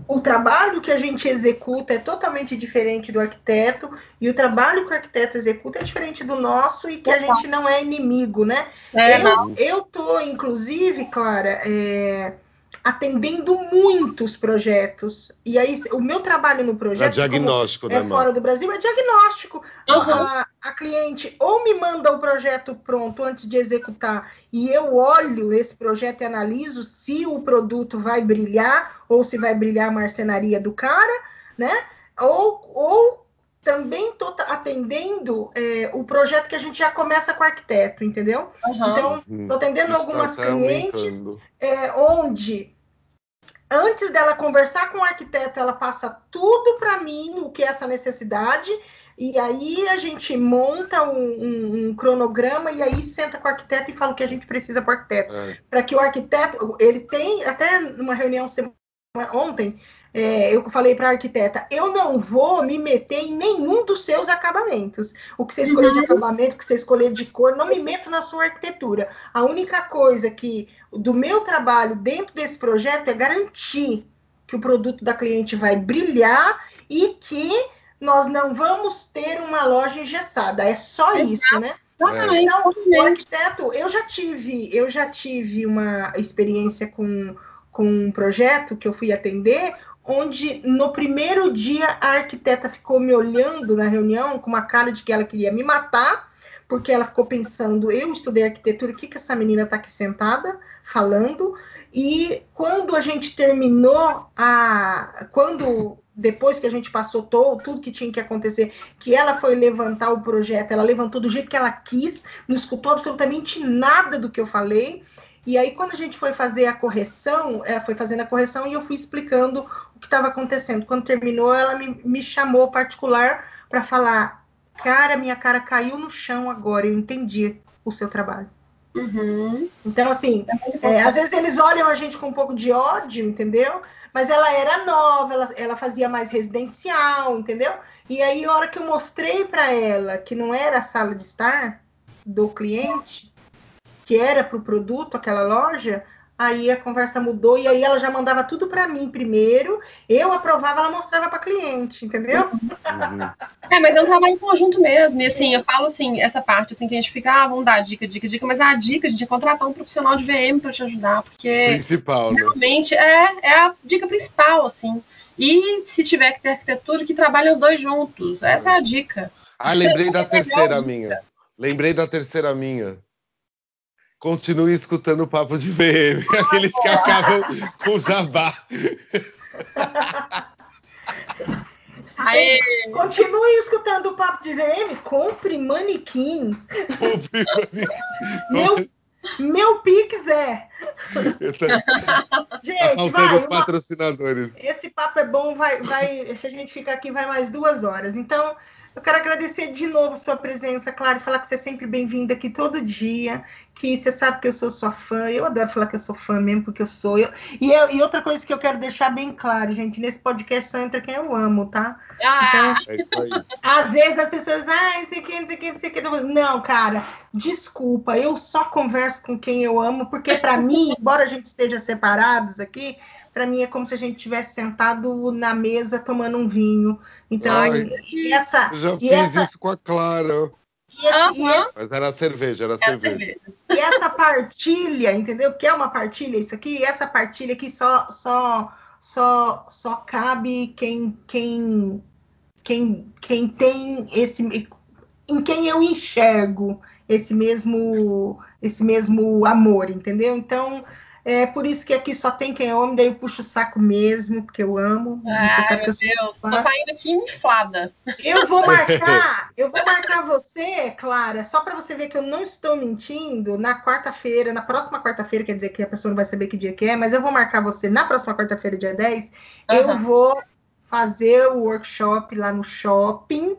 o trabalho que a gente executa é totalmente diferente do arquiteto e o trabalho que o arquiteto executa é diferente do nosso e que a gente não é inimigo, né? É, eu, eu tô, inclusive, Clara, é, atendendo muitos projetos. E aí, o meu trabalho no projeto. É diagnóstico, é né, fora do Brasil, é diagnóstico. Uhum. A, a, cliente ou me manda o projeto pronto antes de executar, e eu olho esse projeto e analiso se o produto vai brilhar ou se vai brilhar a marcenaria do cara, né? Ou, ou também estou atendendo é, o projeto que a gente já começa com o arquiteto, entendeu? Uhum. Então, estou atendendo Está algumas clientes é, onde antes dela conversar com o arquiteto, ela passa tudo para mim, o que é essa necessidade, e aí a gente monta um, um, um, cronograma e aí senta com o arquiteto e fala o que a gente precisa para o arquiteto. É. Para que o arquiteto, ele tem, até numa reunião semana, ontem, é, eu falei para a arquiteta, eu não vou me meter em nenhum dos seus acabamentos. O que você escolher de uhum. acabamento, o que você escolher de cor, não me meto na sua arquitetura. A única coisa que do meu trabalho dentro desse projeto é garantir que o produto da cliente vai brilhar e que nós não vamos ter uma loja engessada. É só isso, né? É. Então, o arquiteto, eu já tive, eu já tive uma experiência com, com um projeto que eu fui atender, onde no primeiro dia a arquiteta ficou me olhando na reunião com uma cara de que ela queria me matar, porque ela ficou pensando, eu estudei arquitetura, o que, que essa menina está aqui sentada falando? E quando a gente terminou a. Quando depois que a gente passou todo, tudo que tinha que acontecer, que ela foi levantar o projeto, ela levantou do jeito que ela quis, não escutou absolutamente nada do que eu falei. E aí, quando a gente foi fazer a correção, é, foi fazendo a correção e eu fui explicando o que estava acontecendo. Quando terminou, ela me, me chamou particular para falar: Cara, minha cara caiu no chão agora, eu entendi o seu trabalho. Uhum. Então, assim, é, é às vezes eles olham a gente com um pouco de ódio, entendeu? Mas ela era nova, ela, ela fazia mais residencial, entendeu? E aí, a hora que eu mostrei para ela que não era a sala de estar do cliente, que era para o produto, aquela loja, Aí a conversa mudou e aí ela já mandava tudo para mim primeiro, eu aprovava, ela mostrava para cliente, entendeu? Uhum. É, mas é um trabalho em conjunto mesmo. E assim, eu falo assim, essa parte assim que a gente fica, ah, vamos dar dica, dica, dica, mas a dica de contratar um profissional de VM para te ajudar, porque principal, né? realmente né? é, é a dica principal, assim. E se tiver que ter arquitetura, que trabalhem os dois juntos. Essa é a dica. Ah, lembrei da terceira minha. Lembrei da terceira minha. Continue escutando o papo de VM, aqueles que acabam com jabá. Aê. Continue escutando o papo de VM, compre manequins. Compre manequins. Meu meu Pix é. gente, tá vai. Os patrocinadores. Uma... Esse papo é bom, vai, vai. Se a gente ficar aqui, vai mais duas horas. Então, eu quero agradecer de novo sua presença, claro, falar que você é sempre bem-vinda aqui todo dia, que você sabe que eu sou sua fã, eu adoro falar que eu sou fã mesmo, porque eu sou. Eu, e, eu, e outra coisa que eu quero deixar bem claro, gente, nesse podcast só entra quem eu amo, tá? Ah, então, é isso aí. Às vezes as pessoas, ah, isso aqui, isso aqui, isso aqui. Não, cara, desculpa, eu só converso com quem eu amo, porque para mim, embora a gente esteja separados aqui, para mim é como se a gente tivesse sentado na mesa tomando um vinho. Então, Ai, e essa. Eu já fiz essa, isso com a Clara. E esse, uhum. e esse, Mas era cerveja, era, era cerveja. cerveja. E essa partilha, entendeu? Que é uma partilha isso aqui, essa partilha aqui só só só só cabe quem quem quem quem tem esse em quem eu enxergo esse mesmo esse mesmo amor, entendeu? Então, é por isso que aqui só tem quem ame, daí eu puxo o saco mesmo, porque eu amo. Ai, meu Deus, tô saindo aqui inflada. Eu vou marcar, eu vou marcar você, Clara, só para você ver que eu não estou mentindo, na quarta-feira, na próxima quarta-feira, quer dizer que a pessoa não vai saber que dia que é, mas eu vou marcar você na próxima quarta-feira, dia 10, uhum. eu vou fazer o workshop lá no shopping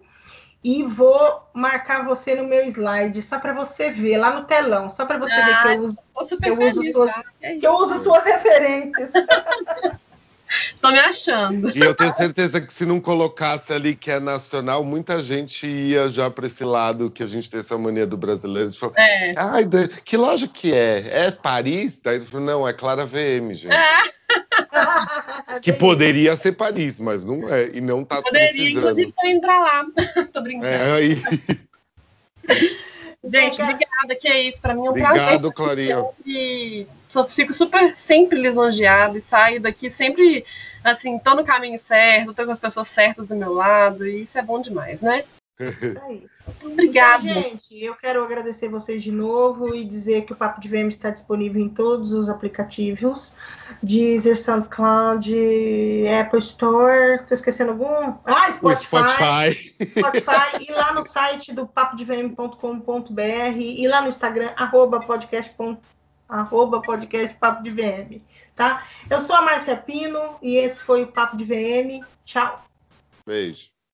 e vou marcar você no meu slide só para você ver lá no telão, só para você ah, ver que eu uso, que eu, uso suas, tá? que eu uso suas referências. Tô me achando. E eu tenho certeza que se não colocasse ali que é nacional, muita gente ia já para esse lado que a gente tem essa mania do brasileiro. De falar, é. Ai, que loja que é? É Paris? Daí não, é Clara VM, gente. É. que poderia ser Paris, mas não é. E não tá Poderia, precisando. inclusive, tô indo pra lá. Tô brincando. É, aí. Gente, obrigada, que é isso. Para mim é um Obrigado, prazer. Obrigado, Clarinha. E só fico super sempre lisonjeada e saio daqui sempre assim, tô no caminho certo, tô com as pessoas certas do meu lado, e isso é bom demais, né? Isso aí. Obrigada. Então, gente, eu quero agradecer vocês de novo e dizer que o Papo de VM está disponível em todos os aplicativos: Deezer, SoundCloud, Apple Store. Estou esquecendo algum? Ah, Spotify. Spotify. Spotify. e lá no site do papodevm.com.br e lá no Instagram, arroba podcast, arroba podcast Papo de VM. Tá? Eu sou a Márcia Pino e esse foi o Papo de VM. Tchau. Beijo.